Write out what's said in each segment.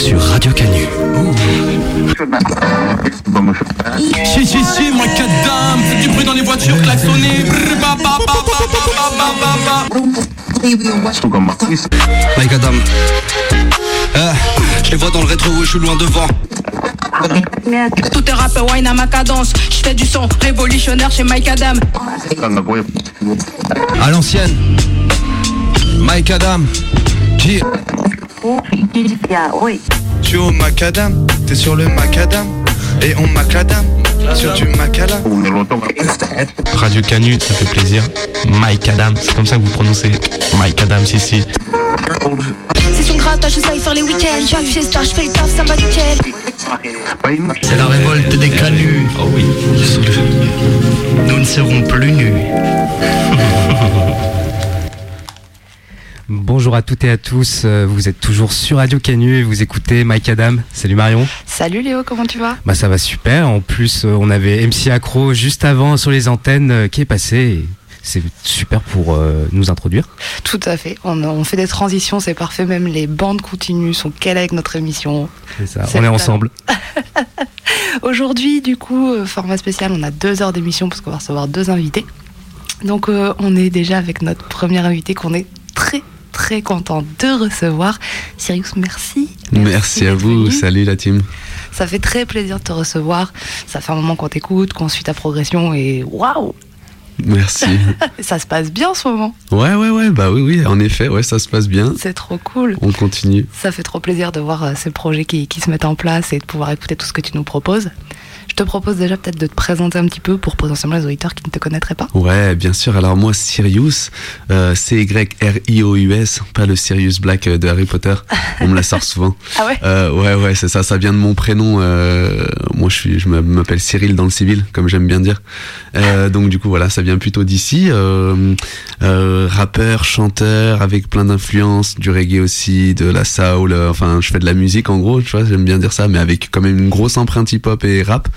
sur Radio Canu. Si, si, si, moi, dame, faites du bruit dans les voitures, klaxonnez. Mike Adam, euh, je les vois dans le rétro où je suis loin devant. Tout est rap, wine à ma cadence. Je du son révolutionnaire chez Mike Adam. À l'ancienne, Mike Adam, tu es au macadam, t'es sur le macadam et on macadam sur du macadam. Radio Canu, ça fait plaisir. Mike Adam, c'est comme ça que vous prononcez Mike Adam, si, si. C'est son grattage, je sais faire les week-ends. J'ai affiché star, je fais le taf, ça va nickel. C'est la révolte des canuts. Oh oui. Nous ne serons plus nus. Bonjour à toutes et à tous, euh, vous êtes toujours sur Radio Canu et vous écoutez Mike Adam. Salut Marion. Salut Léo, comment tu vas? Bah ça va super, en plus euh, on avait MC Accro juste avant sur les antennes euh, qui est passé c'est super pour euh, nous introduire. Tout à fait, on, on fait des transitions, c'est parfait, même les bandes continues sont quelles avec notre émission. C'est ça, on est le ensemble. Aujourd'hui, du coup, format spécial, on a deux heures d'émission parce qu'on va recevoir deux invités. Donc euh, on est déjà avec notre premier invité qu'on est très très content de recevoir. Sirius, merci. Merci à vous, venu. salut la team. Ça fait très plaisir de te recevoir. Ça fait un moment qu'on t'écoute, qu'on suit ta progression et waouh, Merci. ça se passe bien en ce moment. Ouais, ouais, ouais, bah oui, oui, en effet, ouais, ça se passe bien. C'est trop cool. On continue. Ça fait trop plaisir de voir euh, ces projets qui, qui se mettent en place et de pouvoir écouter tout ce que tu nous proposes. Je te propose déjà peut-être de te présenter un petit peu pour potentiellement les auditeurs qui ne te connaîtraient pas. Ouais, bien sûr. Alors moi, Sirius, euh, C-Y-R-I-O-U-S, pas le Sirius Black euh, de Harry Potter. On me la sort souvent. Ah ouais Euh, ouais, ouais, c'est ça. Ça vient de mon prénom. euh, moi, je suis, je m'appelle Cyril dans le civil, comme j'aime bien dire. Euh, donc du coup, voilà, ça vient plutôt d'ici. Euh, euh, rappeur, chanteur, avec plein d'influences, du reggae aussi, de la soul. enfin, je fais de la musique en gros, tu vois. J'aime bien dire ça, mais avec quand même une grosse empreinte hip-hop et rap.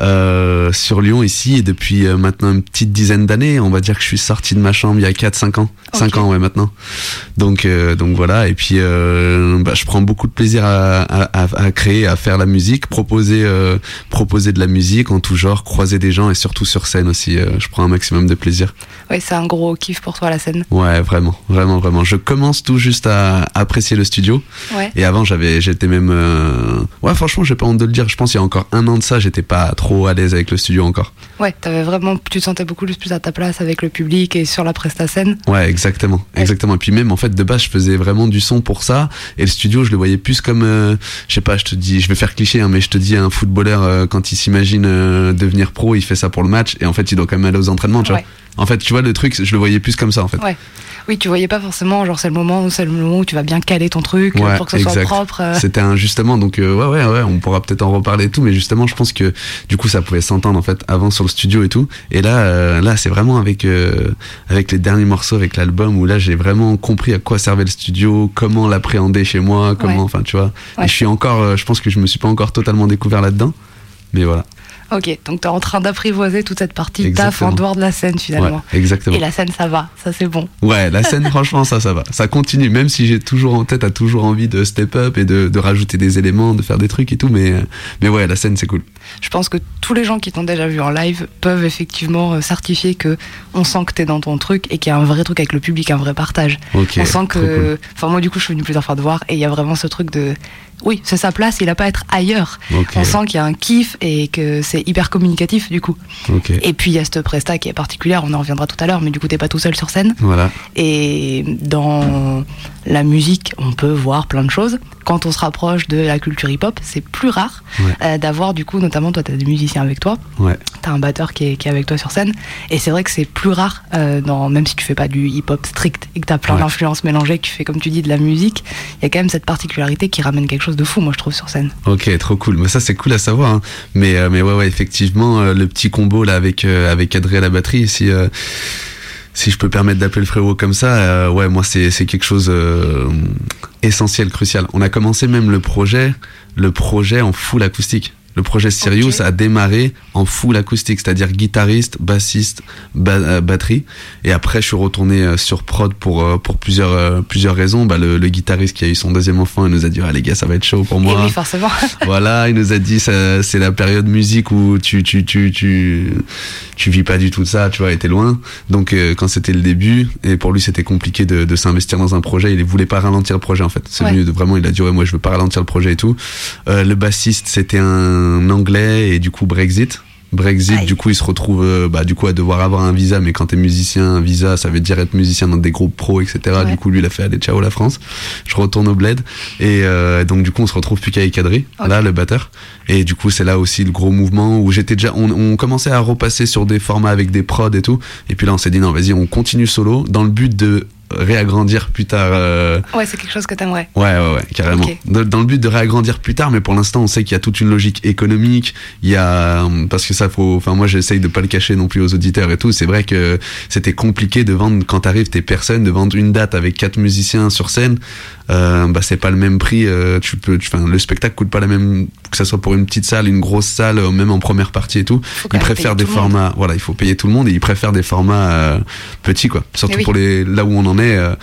Euh, sur Lyon ici et depuis euh, maintenant une petite dizaine d'années on va dire que je suis sorti de ma chambre il y a 4-5 ans 5 ans ouais maintenant donc euh, donc voilà et puis euh, bah, je prends beaucoup de plaisir à, à, à- créer à faire la musique proposer euh, proposer de la musique en tout genre croiser des gens et surtout sur scène aussi euh, je prends un maximum de plaisir Oui, c'est un gros kiff pour toi la scène. ouais vraiment vraiment vraiment je commence tout juste à apprécier le studio Ouais. et avant, j'avais, j'étais même, euh, ouais, franchement, j'ai pas honte de le dire. Je pense il y a encore un an de ça, j'étais pas trop à l'aise avec le studio encore. Ouais, t'avais vraiment, tu te sentais beaucoup plus à ta place avec le public et sur la presta scène. Ouais, exactement, exactement. Et puis même, en fait, de base, je faisais vraiment du son pour ça. Et le studio, je le voyais plus comme, euh, je sais pas, je te dis, je vais faire cliché, hein, mais je te dis, un footballeur euh, quand il s'imagine euh, devenir pro, il fait ça pour le match. Et en fait, il doit quand même aller aux entraînements, tu Ouais. vois. En fait, tu vois, le truc, je le voyais plus comme ça, en fait. Ouais. Oui, tu voyais pas forcément, genre c'est le moment, c'est le moment où tu vas bien caler ton truc Ouais, pour que ce soit propre. euh. C'était un justement, donc euh, ouais, ouais, ouais, on pourra peut-être en reparler et tout, mais justement, je pense que du coup, ça pouvait s'entendre en fait avant sur le studio et tout. Et là, euh, là, c'est vraiment avec euh, avec les derniers morceaux, avec l'album où là, j'ai vraiment compris à quoi servait le studio, comment l'appréhender chez moi, comment, Ouais. enfin, tu vois. Ouais. Et je suis encore, euh, je pense que je me suis pas encore totalement découvert là-dedans, mais voilà. Ok, donc t'es en train d'apprivoiser toute cette partie taf Exactement. en dehors de la scène finalement. Ouais, exactement. Et la scène, ça va, ça c'est bon. Ouais, la scène, franchement, ça, ça va. Ça continue, même si j'ai toujours en tête, a toujours envie de step up et de, de rajouter des éléments, de faire des trucs et tout, mais, mais ouais, la scène, c'est cool. Je pense que tous les gens qui t'ont déjà vu en live peuvent effectivement euh, certifier que on sent que t'es dans ton truc et qu'il y a un vrai truc avec le public, un vrai partage. On sent que, enfin moi du coup je suis venu plusieurs fois te voir et il y a vraiment ce truc de, oui c'est sa place, il a pas à être ailleurs. On sent qu'il y a un kiff et que c'est hyper communicatif du coup. Et puis il y a cette presta qui est particulière, on en reviendra tout à l'heure, mais du coup t'es pas tout seul sur scène. Voilà. Et dans la musique, on peut voir plein de choses. Quand on se rapproche de la culture hip-hop, c'est plus rare Ouais. euh, d'avoir du coup, notamment toi, tu as des musiciens avec toi, Ouais. tu as un batteur qui est, qui est avec toi sur scène. Et c'est vrai que c'est plus rare, euh, dans, même si tu fais pas du hip-hop strict et que tu as plein Ouais. d'influences mélangées, que tu fais comme tu dis de la musique, il y a quand même cette particularité qui ramène quelque chose de fou, moi je trouve, sur scène. Ok, trop cool. Mais ça, c'est cool à savoir. hein. Mais, euh, mais ouais, ouais, effectivement, euh, le petit combo là avec euh, avec Adré à la batterie, si euh, si je peux permettre d'appeler le frérot comme ça, ouais, moi c'est quelque chose euh, essentiel, crucial. On a commencé même le projet, le projet en full acoustique. Le projet Sirius a démarré en full acoustique, c'est-à-dire guitariste, bassiste, ba- euh, batterie. Et après, je suis retourné euh, sur prod pour euh, pour plusieurs plusieurs raisons. Bah, le, le guitariste qui a eu son deuxième enfant, il nous a dit ah les gars, ça va être chaud pour Et moi. oui, forcément. voilà, il nous a dit c'est la période musique où tu tu tu tu tu vis pas du tout de ça, tu vois, et t'es loin. Donc euh, quand c'était le début, et pour lui c'était compliqué de, de s'investir dans un projet, il voulait pas ralentir le projet en fait. C'est Ouais. venu de vraiment, il a dit ouais moi je veux pas ralentir le projet et tout. Euh, le bassiste c'était un anglais et du coup Brexit. Brexit, du coup, il se retrouve euh, bah, du coup à devoir avoir un visa, mais quand t'es musicien, un visa, ça veut dire être musicien dans des groupes pro, etc. Du coup, lui, il a fait aller ciao la France. Je retourne au bled et euh, donc du coup, on se retrouve plus qu'à Kadri, là, le batteur. Et du coup, c'est là aussi le gros mouvement où j'étais déjà, on, on commençait à repasser sur des formats avec des prods et tout. Et puis là, on s'est dit non, vas-y, on continue solo dans le but de réagrandir plus tard. euh, Ouais, c'est quelque chose que t'aimerais. Ouais, ouais, ouais, carrément. Dans, dans le but de réagrandir plus tard, mais pour l'instant, on sait qu'il y a toute une logique économique. Il y a parce que ça faut. Enfin, moi, j'essaye de pas le cacher non plus aux auditeurs et tout. C'est vrai que c'était compliqué de vendre quand t'arrives, t'es personne, de vendre une date avec quatre musiciens sur scène. Euh, bah, c'est pas le même prix. euh, tu peux. Enfin, le spectacle coûte pas la même que ça soit pour une petite salle, une grosse salle, euh, même en première partie et tout. Ils préfèrent des formats. Voilà, il faut payer tout le monde et ils préfèrent des formats euh, petits, quoi. Surtout Eh oui. pour les là où on en est. euh,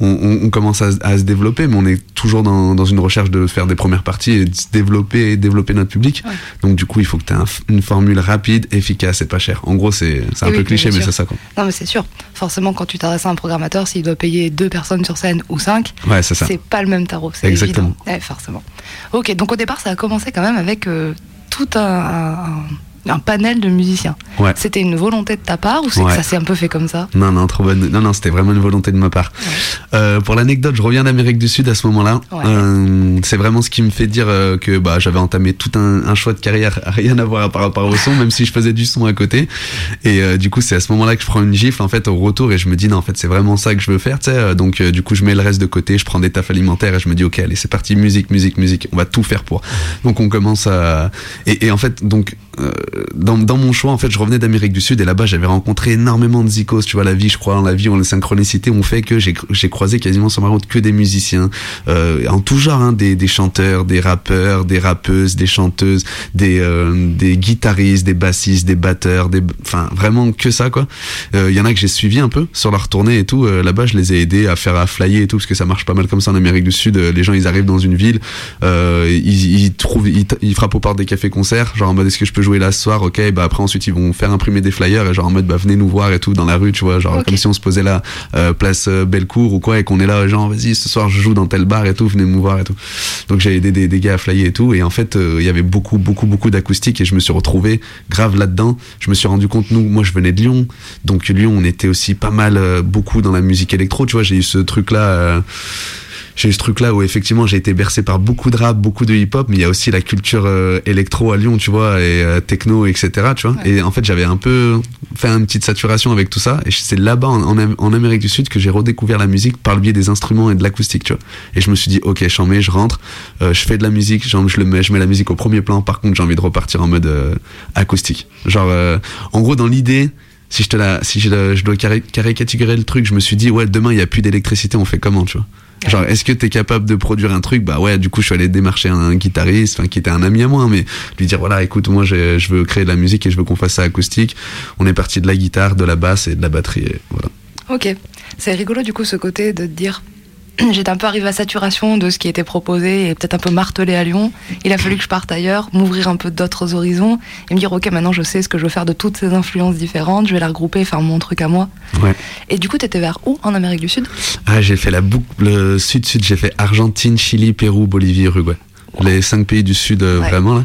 on, on- on commence à, à se développer, mais on est toujours dans, dans une recherche de faire des premières parties et de se développer et développer notre public. Donc du coup, il faut que tu aies une formule rapide, efficace et pas chère. En gros, c'est un peu cliché, mais c'est ça quoi. Non, mais c'est sûr. Forcément, quand tu t'adresses à un programmateur, s'il doit payer deux personnes sur scène ou cinq, Ouais, c'est pas le même tarot. C'est Exactement. évident. Ouais, forcément. Ok, donc au départ, ça a commencé quand même avec euh, tout un, un- un- panel de musiciens. Ouais. C'était une volonté de ta part ou c'est que ça s'est un peu fait comme ça? Non, non, trop bonne. Non, non, c'était vraiment une volonté de ma part. Euh, pour l'anecdote, je reviens d'Amérique du Sud à ce moment-là. Euh, c'est vraiment ce qui me fait dire euh, que bah, j'avais entamé tout un, un choix de carrière, rien à voir par rapport au son, même si je faisais du son à côté. Et du coup, c'est à ce moment-là que je prends une gifle en fait au retour et je me dis non, en fait, c'est vraiment ça que je veux faire. Tu sais, donc du coup, je mets le reste de côté, je prends des tafs alimentaires et je me dis ok, allez, c'est parti, musique, musique, musique. On va tout faire pour. Donc on commence à et, et en fait donc dans, dans mon choix en fait je revenais d'Amérique du Sud et là-bas j'avais rencontré énormément de zikos tu vois la vie je crois en la vie en les synchronicités ont fait que j'ai croisé quasiment sur ma route que des musiciens euh, en tout genre hein, des, des chanteurs des rappeurs des rappeuses des chanteuses des euh, des guitaristes des bassistes des batteurs des enfin vraiment que ça quoi. Euh, il y en a que j'ai suivi un peu sur leur tournée et tout Euh, là-bas je les ai aidés à faire à flyer et tout parce que ça marche pas mal comme ça en Amérique du Sud Euh, les gens ils arrivent dans une ville euh, ils, ils trouvent ils, ils frappent aux portes des cafés concerts genre en mode est-ce que je peux jouer là ce soir ok bah après ensuite ils vont faire imprimer des flyers et genre en mode bah venez nous voir et tout dans la rue tu vois genre comme si on se posait là euh, place euh, Bellecour ou quoi et qu'on est là genre vas-y ce soir je joue dans tel bar et tout venez me voir et tout. Donc j'ai aidé des, des gars à flyer et tout et en fait euh, il y avait beaucoup beaucoup beaucoup d'acoustique et je me suis retrouvé grave là-dedans. Je me suis rendu compte nous moi je venais de Lyon. Donc Lyon on était aussi pas mal euh, beaucoup dans la musique électro tu vois j'ai eu ce truc là j'ai eu ce truc là où effectivement j'ai été bercé par beaucoup de rap, beaucoup de hip hop, mais il y a aussi la culture euh, électro à Lyon, tu vois, et euh, techno, etc. Tu vois. Et en fait j'avais un peu fait une petite saturation avec tout ça, et c'est là-bas en, en, Am- en Amérique du Sud que j'ai redécouvert la musique par le biais des instruments et de l'acoustique, tu vois. Et je me suis dit ok, j'en mets, je rentre, euh, je fais de la musique, genre, je le mets, je mets la musique au premier plan. Par contre j'ai envie de repartir en mode acoustique. Genre en gros dans l'idée si je te la, si je, dois caricaturer le truc, je me suis dit ouais demain il y a plus d'électricité, on fait comment, tu vois Genre, est-ce que t'es capable de produire un truc? Bah ouais, du coup, je suis allé démarcher un guitariste, enfin, qui était un ami à moi, mais lui dire voilà, écoute, moi, je veux créer de la musique et je veux qu'on fasse ça acoustique. On est parti de la guitare, de la basse et de la batterie. Voilà. Ok. C'est rigolo du coup ce côté de te dire j'étais un peu arrivé à saturation de ce qui était proposé et peut-être un peu martelé à Lyon. Il a fallu que je parte ailleurs, m'ouvrir un peu d'autres horizons et me dire ok maintenant je sais ce que je veux faire de toutes ces influences différentes, je vais la regrouper, faire mon truc à moi. Ouais. Et du coup t'étais vers où en Amérique du Sud? Ah, j'ai fait la boucle sud-sud. J'ai fait Argentine, Chili, Pérou, Bolivie, Uruguay. Les cinq pays du sud, euh, vraiment là.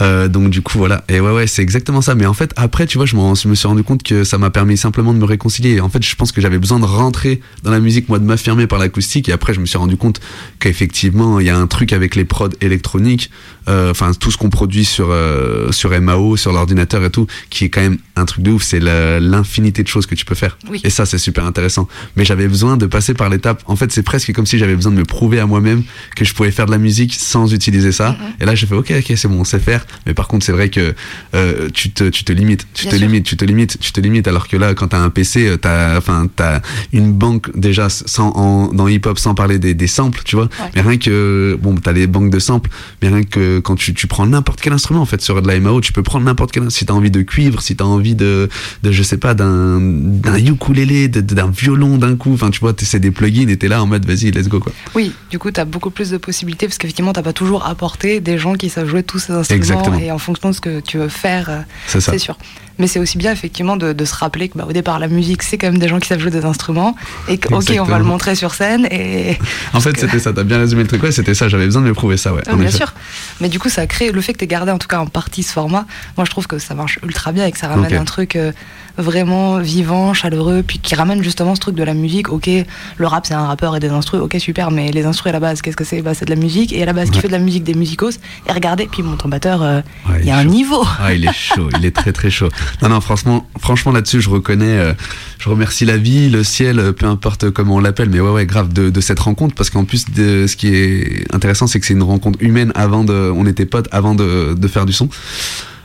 Euh, donc du coup voilà. Et ouais ouais, c'est exactement ça. Mais en fait après, tu vois, je, me suis rendu compte que ça m'a permis simplement de me réconcilier. En fait, je pense que j'avais besoin de rentrer dans la musique, moi, de m'affirmer par l'acoustique. Et après, je me suis rendu compte qu'effectivement, il y a un truc avec les prods électroniques, euh, enfin tout ce qu'on produit sur euh, sur MAO, sur l'ordinateur et tout, qui est quand même un truc de ouf. C'est l'infinité de choses que tu peux faire. Oui. Et ça, c'est super intéressant. Mais j'avais besoin de passer par l'étape. En fait, c'est presque comme si j'avais besoin de me prouver à moi-même que je pouvais faire de la musique sans utiliser ça. Et là, j'ai fait, ok, ok, c'est bon, on sait faire. Faire. Mais par contre, c'est vrai que euh, tu te, tu te limites, tu Bien te sûr. limites, tu te limites, tu te limites. Alors que là, quand t'as un PC, euh, t'as, enfin, t'as une banque déjà sans, en, dans hip hop sans parler des, des samples, tu vois. Mais rien que, bon, t'as les banques de samples, mais rien que quand tu, tu prends n'importe quel instrument en fait sur de la MAO, tu peux prendre n'importe quel. Si t'as envie de cuivre, si t'as envie de, de, je sais pas, d'un, d'un ukulélé, d'un violon d'un coup. Enfin, tu vois, c'est des plugins et t'es là en mode, vas-y, let's go quoi. Oui, du coup, tu as beaucoup plus de possibilités parce qu'effectivement, tu pas toujours apporté des gens qui savent jouer tous ces instruments Exactement. et en fonction de ce que tu veux faire, euh, c'est sûr. Mais c'est aussi bien, effectivement, de, de se rappeler que bah, au départ, la musique, c'est quand même des gens qui savent jouer des instruments et que, ok, on va le montrer sur scène et. En fait, c'était ça. T'as bien résumé le truc. Ouais, c'était ça. J'avais besoin de me prouver ça. Ouais. Ouais, en bien effet. sûr. Mais du coup, ça crée le fait que tu gardé en tout cas en partie ce format. Moi, je trouve que ça marche ultra bien et que ça ramène un truc euh, vraiment vivant, chaleureux, puis qui ramène justement ce truc de la musique. Ok, le rap c'est un rappeur et des instrus, ok super, mais les instrus à la base, qu'est-ce que c'est? Bah, C'est de la musique et à la base qui Ouais. fait de la musique des musicos? Et regardez, puis mon batteur, euh, Ouais, il y a un chaud. niveau. Ah, il est chaud, il est très très chaud. Non, non, franchement, franchement là-dessus, je reconnais, euh, je remercie la vie, le ciel, euh, peu importe comment on l'appelle, mais ouais, ouais, grave de, de cette rencontre, parce qu'en plus, de, ce qui est intéressant, c'est que c'est une rencontre humaine avant de, on était potes avant de, de faire du son.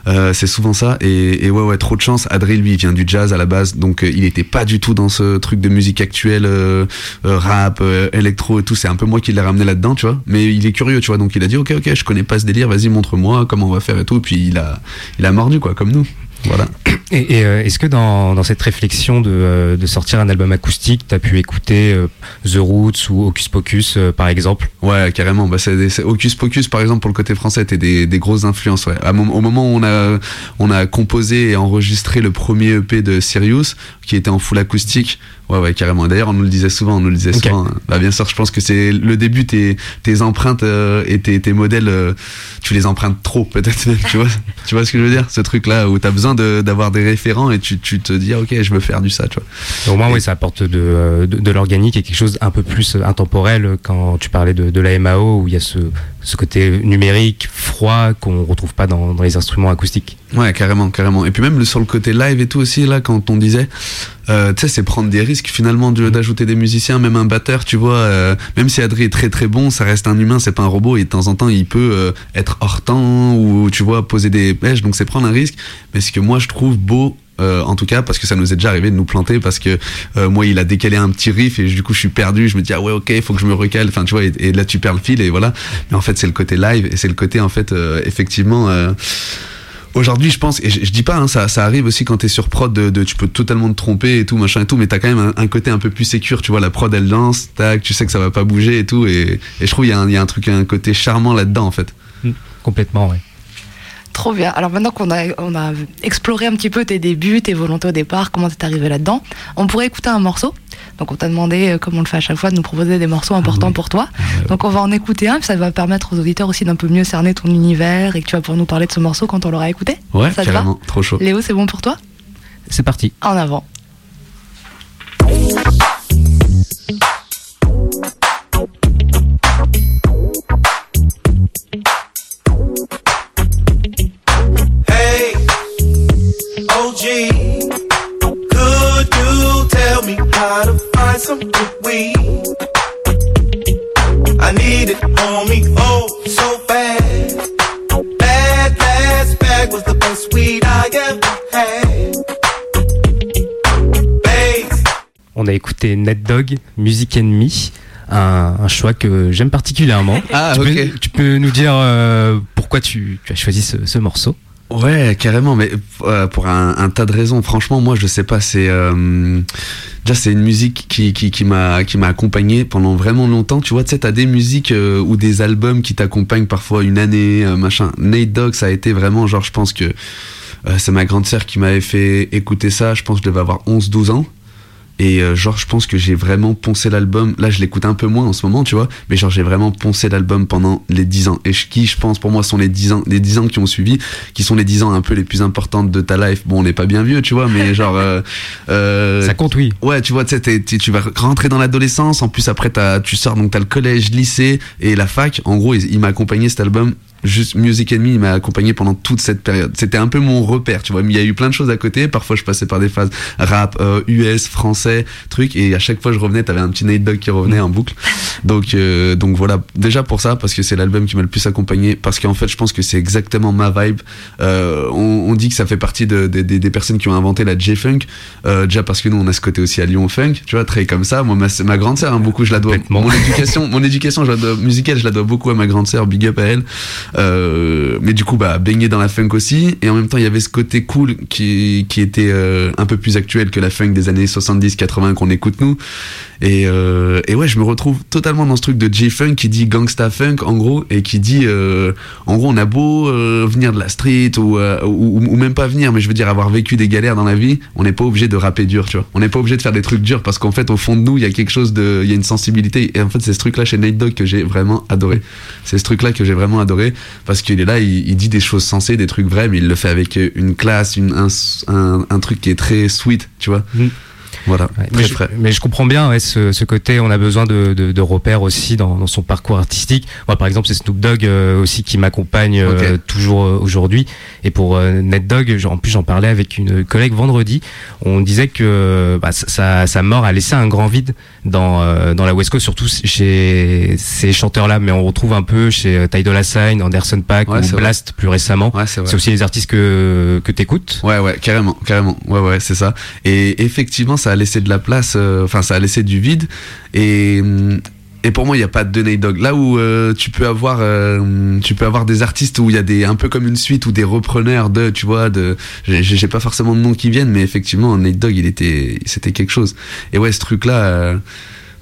Euh, c'est souvent ça et, et ouais ouais trop de chance. Adrien lui il vient du jazz à la base donc euh, il était pas du tout dans ce truc de musique actuelle euh, euh, rap électro et tout. C'est un peu moi qui l'ai ramené là dedans tu vois. Mais il est curieux tu vois. Donc il a dit ok ok je connais pas ce délire vas-y montre-moi comment on va faire et tout. Puis il a il a mordu quoi comme nous voilà Et, et, euh, est-ce que dans, dans cette réflexion de, euh, de sortir un album acoustique, t'as pu écouter euh, The Roots ou Hocus Pocus euh, par exemple? Ouais, carrément. Bah, c'est, c'est- Hocus Pocus, par exemple, pour le côté français, était des, des grosses influences. Ouais. À au moment où on a, on a composé et enregistré le premier EP de Sirius, qui était en full acoustique, ouais, ouais, carrément. D'ailleurs, on nous le disait souvent, on nous le disait souvent. hein. Bah, bien sûr, je pense que c'est le début, tes, tes empreintes euh, et tes, tes modèles, euh, tu les empruntes trop, peut-être tu vois. tu vois ce que je veux dire? Ce truc-là où t'as besoin de, d'avoir des référents et tu, tu te dis, ah, ok, je veux faire du ça, tu vois. Au moins, oui, ça apporte de, euh, de, de l'organique et quelque chose un peu plus intemporel quand tu parlais de, de la MAO où il y a ce, ce côté numérique, froid qu'on retrouve pas dans, dans les instruments acoustiques. Ouais, carrément, carrément. Et puis même le, sur le côté live et tout aussi, là, quand on disait, euh, tu sais, c'est prendre des risques finalement de- d'ajouter des musiciens, même un batteur, tu vois, euh, même si Adri est très très bon, ça reste un humain, c'est pas un robot, et de temps en temps, il peut euh, être hors temps, ou tu vois, poser des pêches, donc c'est prendre un risque. Mais ce que moi je trouve beau, euh, en tout cas, parce que ça nous est déjà arrivé de nous planter, parce que euh, moi, il a décalé un petit riff et du coup, je suis perdu. Je me dis ah ouais, ok, faut que je me recale. Enfin, tu vois, et, là, tu perds le fil et voilà. Mais en fait, c'est le côté live et c'est le côté en fait, euh, effectivement. Aujourd'hui, je pense, et je, dis pas, hein, ça, arrive aussi quand t'es sur prod, de, tu peux totalement te tromper et tout, machin et tout, mais t'as quand même un, côté un peu plus sécure, tu vois, la prod elle lance, tac, tu sais que ça va pas bouger et tout, et, je trouve il y, a un- truc, un côté charmant là-dedans en fait. Complètement, ouais. Trop bien. Alors maintenant qu'on a, on a exploré un petit peu tes débuts, tes volontés au départ, comment t'es arrivé là-dedans, on pourrait écouter un morceau. Donc on t'a demandé, euh, comme on le fait à chaque fois, de nous proposer des morceaux importants pour toi. Donc on va en écouter un, puis ça va permettre aux auditeurs aussi d'un peu mieux cerner ton univers et que tu vas pouvoir nous parler de ce morceau quand on l'aura écouté. Ouais, ça te va carrément, trop chaud. Léo, c'est bon pour toi? C'est parti. En avant. Find some good weed? I need it on me, oh, so fast. That last bag was the best weed I ever had. Bass, On a écouté Net Dog, Music Enemy, un, un choix que j'aime particulièrement. Ah, tu, ok. peux, tu peux nous dire euh, pourquoi tu, tu as choisi ce, ce morceau? Ouais, carrément, mais euh, pour un, tas de raisons. Franchement, moi, je sais pas. C'est euh, déjà c'est une musique qui qui qui m'a qui m'a accompagné pendant vraiment longtemps. Tu vois, tu sais, t'as des musiques euh, ou des albums qui t'accompagnent parfois une année, euh, machin. Nate Dogg, ça a été vraiment genre, je pense que euh, c'est ma grande sœur qui m'avait fait écouter ça. Je pense que je devais avoir 11-12 ans. Et euh, genre, je pense que j'ai vraiment poncé l'album. Là, je l'écoute un peu moins en ce moment, tu vois. Mais genre, j'ai vraiment poncé l'album pendant les 10 ans. Et qui, je pense, pour moi, sont les 10 ans, les 10 ans qui ont suivi, qui sont les 10 ans un peu les plus importantes de ta life. Bon, on n'est pas bien vieux, tu vois, mais genre. Euh, euh, Ça compte, oui. Ouais, tu vois, tu sais, tu vas rentrer dans l'adolescence. En plus, après, tu sors, donc t'as le collège, lycée et la fac. En gros, il, il m'a accompagné cet album juste Music Enemy m'a accompagné pendant toute cette période. C'était un peu mon repère, tu vois. Mais il y a eu plein de choses à côté. Parfois, je passais par des phases rap, euh, US, français, truc, et à chaque fois je revenais, t'avais un petit Nate Dogg qui revenait en boucle. Donc, euh, donc voilà. Déjà pour ça, parce que c'est l'album qui m'a le plus accompagné, parce qu'en fait, je pense que c'est exactement ma vibe. Euh, on, on dit que ça fait partie de, de- des- des personnes qui ont inventé la J-Funk. Euh, déjà parce que nous, on a ce côté aussi à Lyon Funk, tu vois, très comme ça. Moi, ma, ma grande sœur, hein, beaucoup, je la dois. Mon éducation, mon éducation, je la dois, musicale, je la dois beaucoup à ma grande sœur. Big up à elle. Euh, mais du coup, bah, baigner dans la funk aussi. Et en même temps, il y avait ce côté cool qui, qui était euh, un peu plus actuel que la funk des années 70-80 qu'on écoute nous. Et, euh, et ouais, je me retrouve totalement dans ce truc de J-Funk qui dit gangsta funk en gros et qui dit euh, en gros on a beau euh, venir de la street ou, ou, ou même pas venir, mais je veux dire avoir vécu des galères dans la vie, on n'est pas obligé de rapper dur, tu vois. On n'est pas obligé de faire des trucs durs parce qu'en fait au fond de nous il y a quelque chose de, il y a une sensibilité et en fait c'est ce truc là chez Nate Dogg que j'ai vraiment adoré. C'est ce truc là que j'ai vraiment adoré parce qu'il est là, il, dit des choses sensées, des trucs vrais, mais il le fait avec une classe, un, truc qui est très sweet, tu vois. Voilà, mais, très je, frais. mais je comprends bien ouais, ce, ce côté, on a besoin de, de, de repères aussi dans, dans son parcours artistique. Moi, par exemple, c'est Snoop Dogg euh, aussi qui m'accompagne euh, toujours euh, aujourd'hui. Et pour euh, Ned Dogg, en plus, j'en parlais avec une collègue vendredi. On disait que bah, sa, sa mort a laissé un grand vide dans, euh, dans la West Coast, surtout chez ces chanteurs-là. Mais on retrouve un peu chez euh, Ty Dolla Sign, Anderson Paak Ouais, ou c'est vrai. Blast plus récemment. Ouais, c'est aussi les artistes que, que t'écoutes. Ouais, ouais, carrément, carrément. Ouais, ouais, c'est ça. Et effectivement, ça a laissé de la place, euh, enfin, ça a laissé du vide. Et, hum, et pour moi, il n'y a pas de Nate Dogg. Là où euh, tu peux avoir, euh, tu peux avoir des artistes où il y a des, un peu comme une suite ou des repreneurs de, tu vois, de, j'ai pas forcément de noms qui viennent, mais effectivement, Nate Dogg, il était, c'était quelque chose. Et ouais, ce truc-là.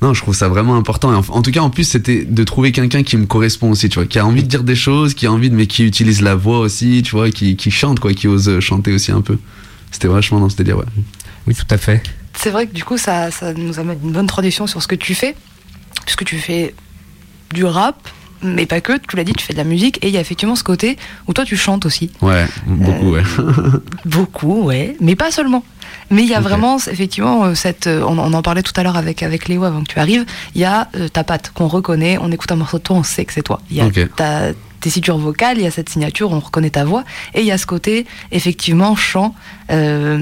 non, je trouve ça vraiment important. En, tout cas, en plus, c'était de trouver quelqu'un qui me correspond aussi, tu vois, qui a envie de dire des choses, qui a envie de, mais qui utilise la voix aussi, tu vois, qui, qui chante, quoi, qui ose chanter aussi un peu. C'était vachement dans ce délire, ouais. Oui, tout à fait. C'est vrai que du coup, ça, ça nous amène une bonne transition sur ce que tu fais, puisque tu fais du rap, mais pas que, tu l'as dit, tu fais de la musique, et il y a effectivement ce côté où toi tu chantes aussi. Ouais, beaucoup, ouais. Beaucoup, ouais, mais pas seulement. Mais il y a vraiment, effectivement, euh, cette. euh, On, on en parlait tout à l'heure avec, avec Léo avant que tu arrives. Il y a euh, ta patte qu'on reconnaît, on écoute un morceau de toi, on sait que c'est toi. Il y a Ok. ta tessiture vocale, il y a cette signature, on reconnaît ta voix. Et il y a ce côté, effectivement, chant, euh,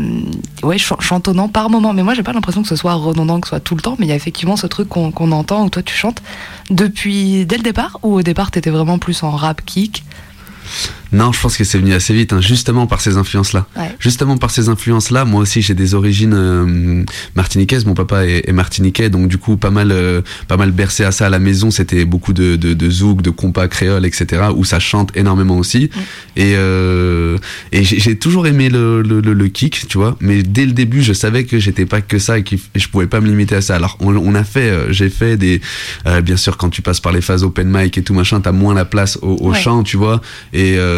ouais, chan- chantonnant par moment. Mais moi, j'ai pas l'impression que ce soit redondant, que ce soit tout le temps, mais il y a effectivement ce truc qu'on qu'on entend où toi tu chantes depuis dès le départ, ou au départ t'étais vraiment plus en rap kick? Non, je pense que c'est venu assez vite, hein, justement par ces influences-là. Ouais. Justement par ces influences-là, moi aussi j'ai des origines euh, martiniquaises. Mon papa est, est martiniquais, donc du coup pas mal, euh, pas mal bercé à ça à la maison. C'était beaucoup de, de, de zouk, de compas créole, etc. Où ça chante énormément aussi. Et, euh, et j'ai j'ai toujours aimé le, le, le, le kick, tu vois. Mais dès le début, je savais que j'étais pas que ça et que je pouvais pas me limiter à ça. Alors on, on a fait, euh, j'ai fait des, euh, bien sûr quand tu passes par les phases open mic et tout machin, t'as moins la place au, au Ouais. chant, tu vois. Et euh,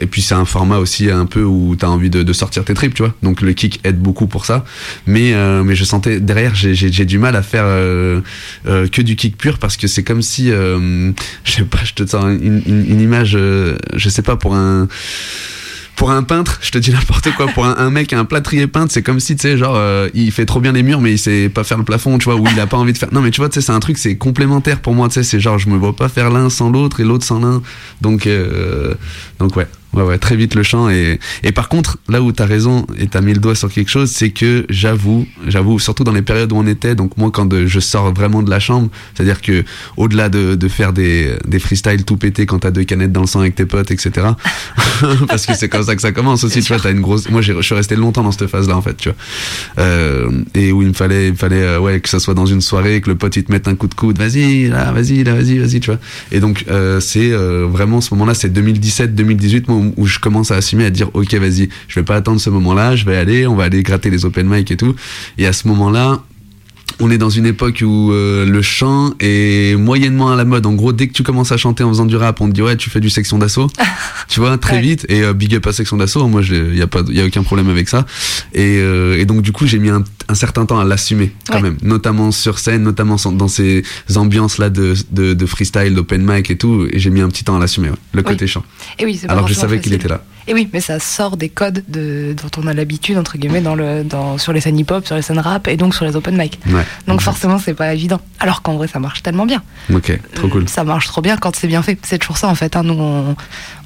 et puis c'est un format aussi un peu où t'as envie de, sortir tes tripes, tu vois. Donc le kick aide beaucoup pour ça. Mais euh, je sentais derrière j'ai du mal à faire euh, euh, que du kick pur parce que c'est comme si euh, je sais pas, je te sens une, une, image, euh, je sais pas pour un pour un peintre, je te dis n'importe quoi, pour un, mec, un plâtrier peintre, c'est comme si, tu sais, genre, euh, il fait trop bien les murs, mais il sait pas faire le plafond, tu vois, ou il a pas envie de faire. Non, mais tu vois, tu sais, c'est un truc, c'est complémentaire pour moi, tu sais, c'est genre, je me vois pas faire l'un sans l'autre et l'autre sans l'un. Donc, euh, donc ouais. Ouais, ouais, très vite le chant. Et, et par contre, là où t'as raison et t'as mis le doigt sur quelque chose, c'est que j'avoue, j'avoue, surtout dans les périodes où on était, donc moi, quand de- je sors vraiment de la chambre, c'est-à-dire que au-delà de, de faire des, des freestyles tout pété quand t'as deux canettes dans le sang avec tes potes, etc., parce que c'est comme ça que ça commence aussi, tu vois, t'as une grosse. Moi, je suis resté longtemps dans cette phase-là, en fait, tu vois. Euh, et où il me fallait, il me fallait, euh, ouais, que ça soit dans une soirée, que le pote il te mette un coup de coude, vas-y, là, vas-y, là, vas-y, vas-y, tu vois. Et donc, euh, c'est euh, vraiment ce moment-là, c'est 2017, 2018, moi, où, où je commence à assumer, à dire, ok, vas-y, je vais pas attendre ce moment-là, je vais aller, on va aller gratter les open mic et tout. Et à ce moment-là, on est dans une époque où euh, le chant est moyennement à la mode. En gros, dès que tu commences à chanter en faisant du rap, on te dit ouais, tu fais du section d'assaut. tu vois, très vite. Et euh, big up à section d'assaut. Moi, il y a pas, y a aucun problème avec ça. Et, euh, et donc du coup, j'ai mis un, un certain temps à l'assumer quand Ouais. même, notamment sur scène, notamment dans ces ambiances là de, de, de freestyle, d'open mic et tout. Et j'ai mis un petit temps à l'assumer. ouais, le Oui. côté chant. Et oui, Alors je savais qu'il était là. Et oui, mais ça sort des codes de, dont on a l'habitude, entre guillemets, dans le, dans, sur les scènes hip-hop, sur les scènes rap et donc sur les open mic. Ouais. Donc forcément, c'est pas évident. Alors qu'en vrai, ça marche tellement bien. Ok, trop cool. Ça marche trop bien quand c'est bien fait. C'est toujours ça, en fait. hein. Nous, on,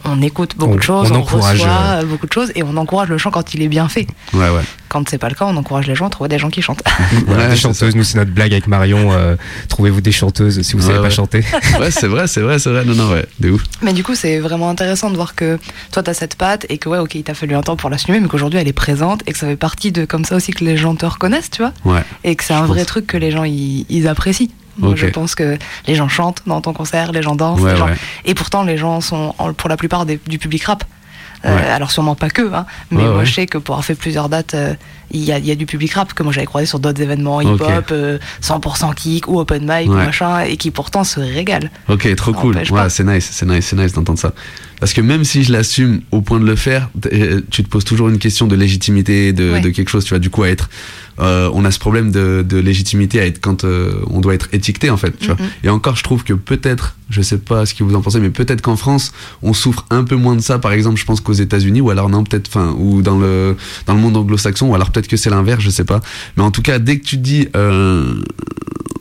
on écoute beaucoup On- de choses, on on, reçoit euh, beaucoup de choses et on encourage le chant quand il est bien fait. Ouais, ouais. Quand c'est pas le cas, on encourage les gens à trouver des gens qui chantent. Voilà, des chanteuses, nous c'est notre blague avec Marion. euh, Trouvez-vous des chanteuses si vous Ouais, savez pas chanter. Ouais, c'est vrai, c'est vrai, c'est vrai. Non, non, ouais, de ouf. Mais du coup, c'est vraiment intéressant de voir que toi, t'as cette patte et que, ouais, ok, il t'a fallu un temps pour l'assumer, mais qu'aujourd'hui, elle est présente et que ça fait partie de comme ça aussi que les gens te reconnaissent, tu vois. Ouais. Et que c'est un vrai truc que les gens, ils, ils apprécient. Moi, je pense que les gens chantent dans ton concert, les gens dansent. Ouais, les gens- ouais. Et pourtant, les gens sont, pour la plupart, des- du public rap. Euh, Ouais. alors sûrement pas que, hein, mais Ouais, moi ouais. je sais que pour avoir fait plusieurs dates, euh, il y, a, il y a du public rap que moi j'avais croisé sur d'autres événements hip-hop, euh, 100% kick ou open mic ou machin, et qui pourtant se régalent. Ok, trop Ça cool. c'est nice, c'est nice, c'est nice d'entendre ça. Parce que même si je l'assume au point de le faire, euh, tu te poses toujours une question de légitimité, de, de quelque chose, tu vois. Du coup, à être, euh, on a ce problème de, de légitimité à être quand euh, on doit être étiqueté en fait, tu vois. Mhm. Et encore, je trouve que peut-être, je sais pas ce que vous en pensez, mais peut-être qu'en France, on souffre un peu moins de ça. Par exemple, je pense qu'aux États-Unis, ou alors non, peut-être, enfin, ou dans le dans le monde anglo-saxon, ou alors peut-être que c'est l'inverse, je sais pas. Mais en tout cas, dès que tu dis, euh,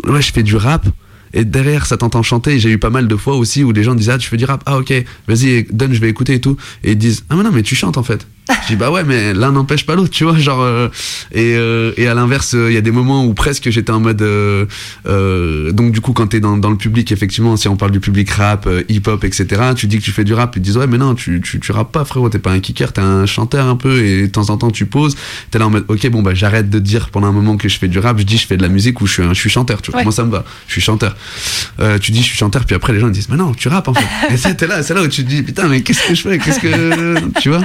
ouais, je fais du rap. Et derrière, ça t'entend chanter. J'ai eu pas mal de fois aussi où les gens disaient Ah, tu fais du rap Ah, ok, vas-y, donne, je vais écouter et tout. Et ils disent Ah, mais non, mais tu chantes en fait. Je dis Bah ouais, mais l'un n'empêche pas l'autre, tu vois. Genre, euh, et, euh, et à l'inverse, il y a des moments où presque j'étais en mode. euh, euh, donc, du coup, quand t'es dans, dans le public, effectivement, si on parle du public rap, euh, hip-hop, etc., tu dis que tu fais du rap, ils te disent Ouais, mais non, tu, tu, tu rappes pas, frérot, t'es pas un kicker, t'es un chanteur un peu, et de temps en temps, tu poses. T'es là en mode Ok, bon, bah j'arrête de dire pendant un moment que je fais du rap, je dis je fais de la musique ou je suis, un, je suis chanteur, tu vois. Ouais. Moi, ça me va, je suis chanteur. Euh, tu dis je suis chanteur, puis après les gens ils disent mais non, tu rappes en fait. et t'es là, c'est là où tu te dis putain, mais qu'est-ce que je fais Qu'est-ce que. Tu vois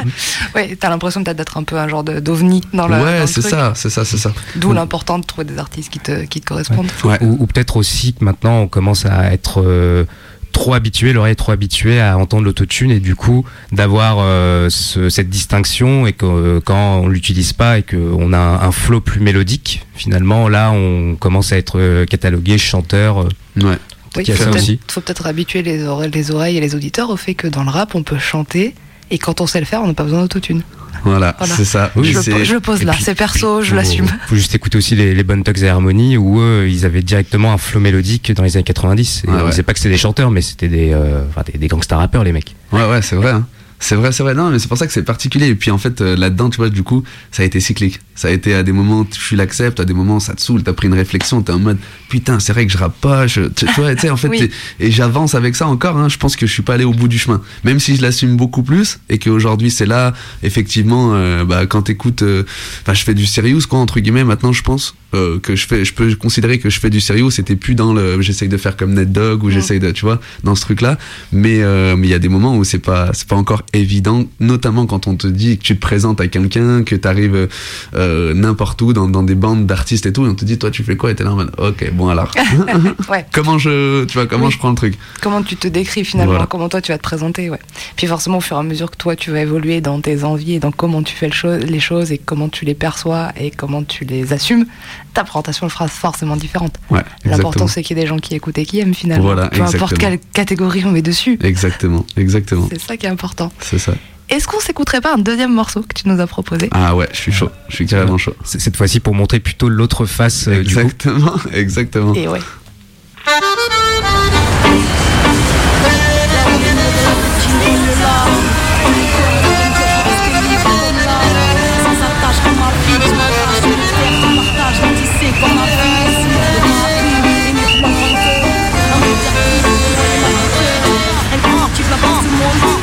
Ouais, t'as l'impression peut-être d'être un peu un genre de- d'ovni dans le. dans Ouais, c'est ça, c'est ça, c'est ça. D'où l'important de trouver des artistes qui te, qui te correspondent. Ouais. Ou, ou peut-être aussi que maintenant on commence à être euh, trop habitué, l'oreille est trop habituée à entendre l'autotune et du coup d'avoir euh, ce- cette distinction et que euh, quand on l'utilise pas et qu'on a un, un flow plus mélodique, finalement là on commence à être euh, catalogué chanteur. euh, Ouais. Oui, a faut peut-être- aussi. faut peut-être habituer les oreilles, les oreilles et les auditeurs au fait que dans le rap, on peut chanter et quand on sait le faire, on n'a pas besoin d'autotune. Voilà, Voilà. c'est ça. Oui, je, c'est- je le pose et là, c'est perso, je l'assume. Faut juste écouter aussi les, les bonnes Tugs et Harmony où eux, ils avaient directement un flow mélodique dans les années 90. Et Ouais, on ouais. disait pas que c'était des chanteurs, mais c'était des, euh, enfin, des, des gangsta rappeurs les mecs. Ouais, ouais, c'est vrai. hein. C'est vrai, c'est vrai. Non, mais c'est pour ça que c'est particulier. Et puis en fait, euh, là-dedans, tu vois, du coup, ça a été cyclique. Ça a été à des moments, tu l'acceptes, à des moments, ça te saoule, t'as pris une réflexion, t'es en mode, putain, c'est vrai que je rappe pas, je, tu, vois, tu sais, en fait, Oui. et j'avance avec ça encore, hein, je pense que je suis pas allé au bout du chemin. Même si je l'assume beaucoup plus, et qu'aujourd'hui, c'est là, effectivement, euh, bah, quand t'écoutes, euh, enfin, je fais du serious, quoi, entre guillemets, maintenant, je pense, euh, que je fais, je peux considérer que je fais du serious, c'était plus dans le, j'essaye de faire comme Ned Dog, ou j'essaye de, tu vois, dans ce truc-là, mais, euh, mais il y a des moments où c'est pas, c'est pas encore évident, notamment quand on te dit que tu te présentes à quelqu'un, que t'arrives euh, n'importe où, dans, dans des bandes d'artistes et tout, et on te dit, toi, tu fais quoi? Et t'es là en mode, ok, bon alors. Ouais. comment je, tu vois, comment Oui. je prends le truc? Comment tu te décris finalement, Voilà. comment toi tu vas te présenter, ouais. Puis forcément, au fur et à mesure que toi tu vas évoluer dans tes envies et dans comment tu fais le cho- les choses et comment tu les perçois et comment tu les assumes, ta présentation sera forcément différente. Ouais, L'important exactement. c'est qu'il y ait des gens qui écoutent et qui aiment finalement. Voilà, Peu importe exactement. quelle catégorie on met dessus. Exactement, exactement. C'est ça qui est important. C'est ça. Est-ce qu'on s'écouterait pas un deuxième morceau que tu nous as proposé? Ah ouais, je suis chaud. Je suis carrément chaud. C'est- Cette fois-ci pour montrer plutôt l'autre face euh, du groupe. Exactement, exactement. Et ouais.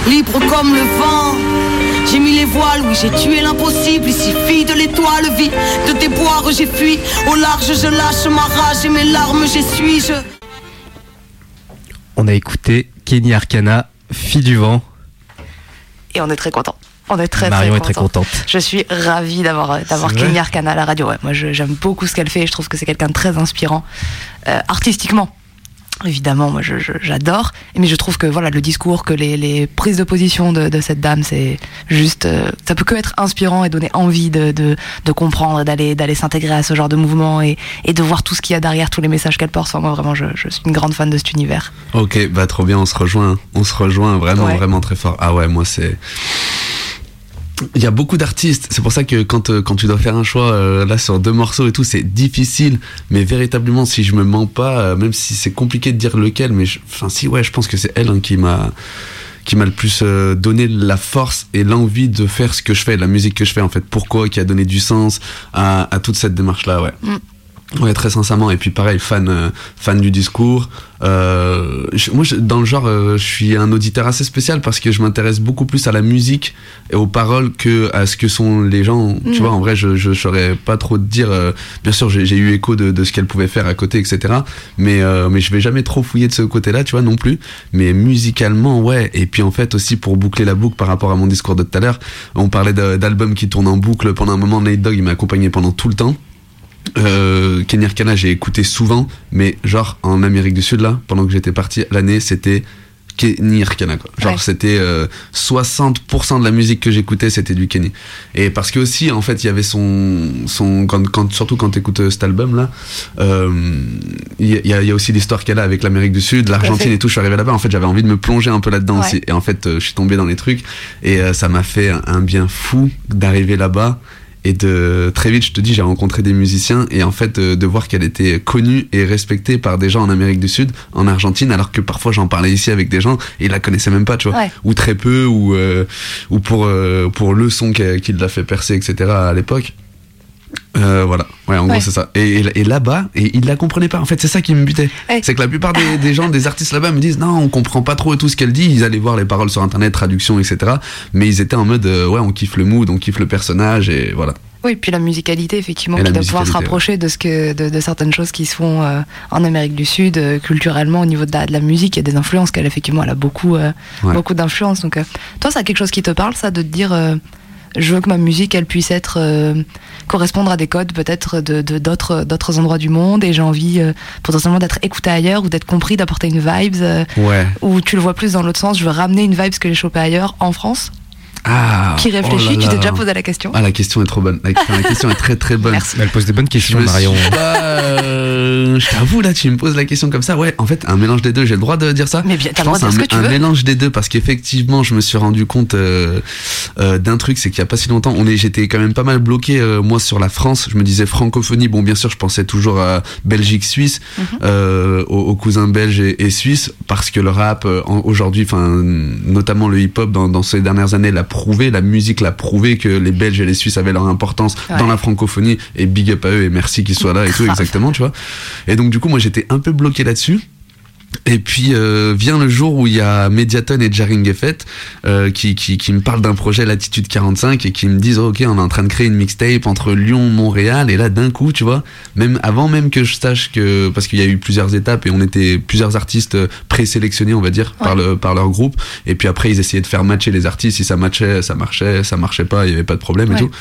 Libre comme le vent, j'ai mis les voiles, oui j'ai tué l'impossible. Ici, fille de l'étoile, vie de déboire, j'ai fui. Au large, je lâche ma rage et mes larmes, j'essuie. Je... On a écouté Kenny Arcana, Fille du vent. Et on est très content. On est très Marion très est très content. contente. Je suis ravie d'avoir Kenny Arcana à la radio. Ouais, moi, je- j'aime beaucoup ce qu'elle fait. et Je trouve que c'est quelqu'un de très inspirant, Euh, artistiquement. Évidemment, moi, je- je- j'adore. Mais je trouve que voilà, le discours, que les, les prises de position de, de cette dame, c'est juste, euh, ça peut que être inspirant et donner envie de, de, de comprendre, d'aller d'aller s'intégrer à ce genre de mouvement et, et de voir tout ce qu'il y a derrière, tous les messages qu'elle porte. Enfin, moi, vraiment, je, je suis une grande fan de cet univers. Ok, bah trop bien, on se rejoint. On se rejoint vraiment, Ouais. vraiment très fort. Ah ouais, moi c'est. Il y a beaucoup d'artistes. C'est pour ça que quand, euh, quand tu dois faire un choix euh, là sur deux morceaux et tout, c'est difficile. Mais véritablement, si je me mens pas, euh, même si c'est compliqué de dire lequel, mais enfin si ouais, je pense que c'est elle hein, qui m'a qui m'a le plus donné la force et l'envie de faire ce que je fais, la musique que je fais en fait. Pourquoi Qui a donné du sens à, à toute cette démarche là, ouais. Mm. Ouais, très sincèrement. Et puis pareil, fan, euh, fan du discours. Euh, je- moi, je- dans le genre, euh, je suis un auditeur assez spécial parce que je m'intéresse beaucoup plus à la musique et aux paroles que à ce que sont les gens. Tu Mm. vois, en vrai, je je saurais pas trop te dire. euh, bien sûr, j'ai eu écho de, de ce qu'elle pouvait faire à côté, etc. Mais euh, mais je vais jamais trop fouiller de ce côté-là, tu vois, non plus. Mais musicalement, ouais. Et puis en fait aussi pour boucler la boucle par rapport à mon discours de tout à l'heure, on parlait d'albums qui tournent en boucle pendant un moment. Nate Dogg, il m'a accompagné pendant tout le temps. Euh, Kenny Arcana, j'ai écouté souvent, mais genre en Amérique du Sud là, pendant que j'étais parti l'année, c'était Kenny Arcana quoi. Genre Ouais. c'était euh, 60% de la musique que j'écoutais, c'était du Kenny. Et parce que aussi en fait, il y avait son son quand, quand surtout quand t'écoutes euh, cet album là, euh, il y, a, y a aussi l'histoire qu'elle a avec l'Amérique du Sud, l'Argentine et tout. Je suis arrivé là-bas, en fait, j'avais envie de me plonger un peu là-dedans Ouais. aussi. Et en fait, euh, je suis tombé dans les trucs et ça m'a fait un bien fou d'arriver là-bas. Et de très vite, je te dis, j'ai rencontré des musiciens et en fait de voir qu'elle était connue et respectée par des gens en Amérique du Sud, en Argentine, alors que parfois j'en parlais ici avec des gens et ils la connaissaient même pas, tu vois, Ouais. ou très peu, ou euh, ou pour euh, pour le son qui, qui l'a fait percer, etc. à l'époque. Euh, voilà, ouais, en Ouais. gros c'est ça. Et, et- et là-bas, et ils la comprenaient pas. En fait, c'est ça qui me butait. C'est que la plupart des, des gens, des artistes là-bas me disent non, on comprend pas trop tout ce qu'elle dit. Ils allaient voir les paroles sur internet, traduction, etc. Mais ils étaient en mode euh, ouais, on kiffe le mood, on kiffe le personnage et voilà. Oui, puis la musicalité, effectivement, Et qui doit pouvoir se rapprocher de, ce que, de, de certaines choses qui se font euh, en Amérique du Sud, euh, culturellement, au niveau de la, de la musique. Il y a des influences qu'elle, effectivement, elle a beaucoup, euh, Ouais. beaucoup d'influences. Donc, toi, c'est quelque chose qui te parle, ça, de te dire, je veux que ma musique, elle puisse être, euh, correspondre à des codes, peut-être, de, d'autres endroits du monde, et j'ai envie, euh, potentiellement, d'être écouté ailleurs, ou d'être compris, d'apporter une vibe, euh, Ouais. ou tu le vois plus dans l'autre sens, je veux ramener une vibe que j'ai chopée ailleurs, en France. Ah, Qui réfléchit, oh là tu t'es déjà posé la question Ah, la question est trop bonne. La, la question est très très bonne. Merci. Elle pose des bonnes questions, Je Marion. pas, euh, je t'avoue, là, tu me poses la question comme ça. Ouais, en fait, un mélange des deux, j'ai le droit de dire ça? Mais bien, t'as le droit de dire un, ce que tu un veux. mélange des deux parce qu'effectivement, je me suis rendu compte euh, euh, d'un truc, c'est qu'il y a pas si longtemps, on est, j'étais quand même pas mal bloqué euh, moi sur la France. Je me disais francophonie. Bon, bien sûr, je pensais toujours à Belgique, Suisse, Mhm. euh, aux, aux cousins belges et, et suisses, parce que le rap euh, aujourd'hui, enfin, notamment le hip-hop dans, dans ces dernières années l'a prouvé, la musique l'a prouvé que les Belges et les Suisses avaient leur importance Ouais. dans la francophonie et big up à eux et merci qu'ils soient là et tout exactement, tu vois. Et donc du coup, moi j'étais un peu bloqué là-dessus. Et puis euh, vient le jour où il y a Mediaton et Jaring Effet euh, qui, qui, qui me parlent d'un projet Latitude 45 et qui me disent oh, ok on est en train de créer une mixtape entre Lyon Montréal. Et là d'un coup tu vois même avant même que je sache que parce qu'il y a eu plusieurs étapes et on était plusieurs artistes présélectionnés on va dire par le par leur groupe. Et puis après ils essayaient de faire matcher les artistes. Si ça matchait ça marchait. Ça marchait pas il y avait pas de problème Ouais. et tout.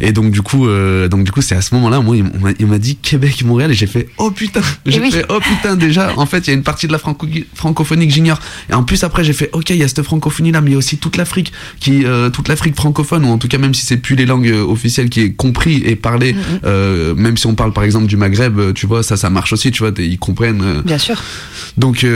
Et donc du coup euh, donc du coup c'est à ce moment-là moi il m'a- il m'a dit Québec Montréal. Et j'ai fait oh putain j'ai oui. fait oh putain déjà en fait il y a une partie de la franco francophonie que j'ignore et en plus après j'ai fait ok il y a cette francophonie là mais il y a aussi toute l'Afrique qui euh, toute l'Afrique francophone ou en tout cas même si c'est plus les langues euh, officielles qui est compris et parlé Mhm. euh, même si on parle par exemple du Maghreb tu vois ça ça marche aussi tu vois ils comprennent euh, Bien sûr. donc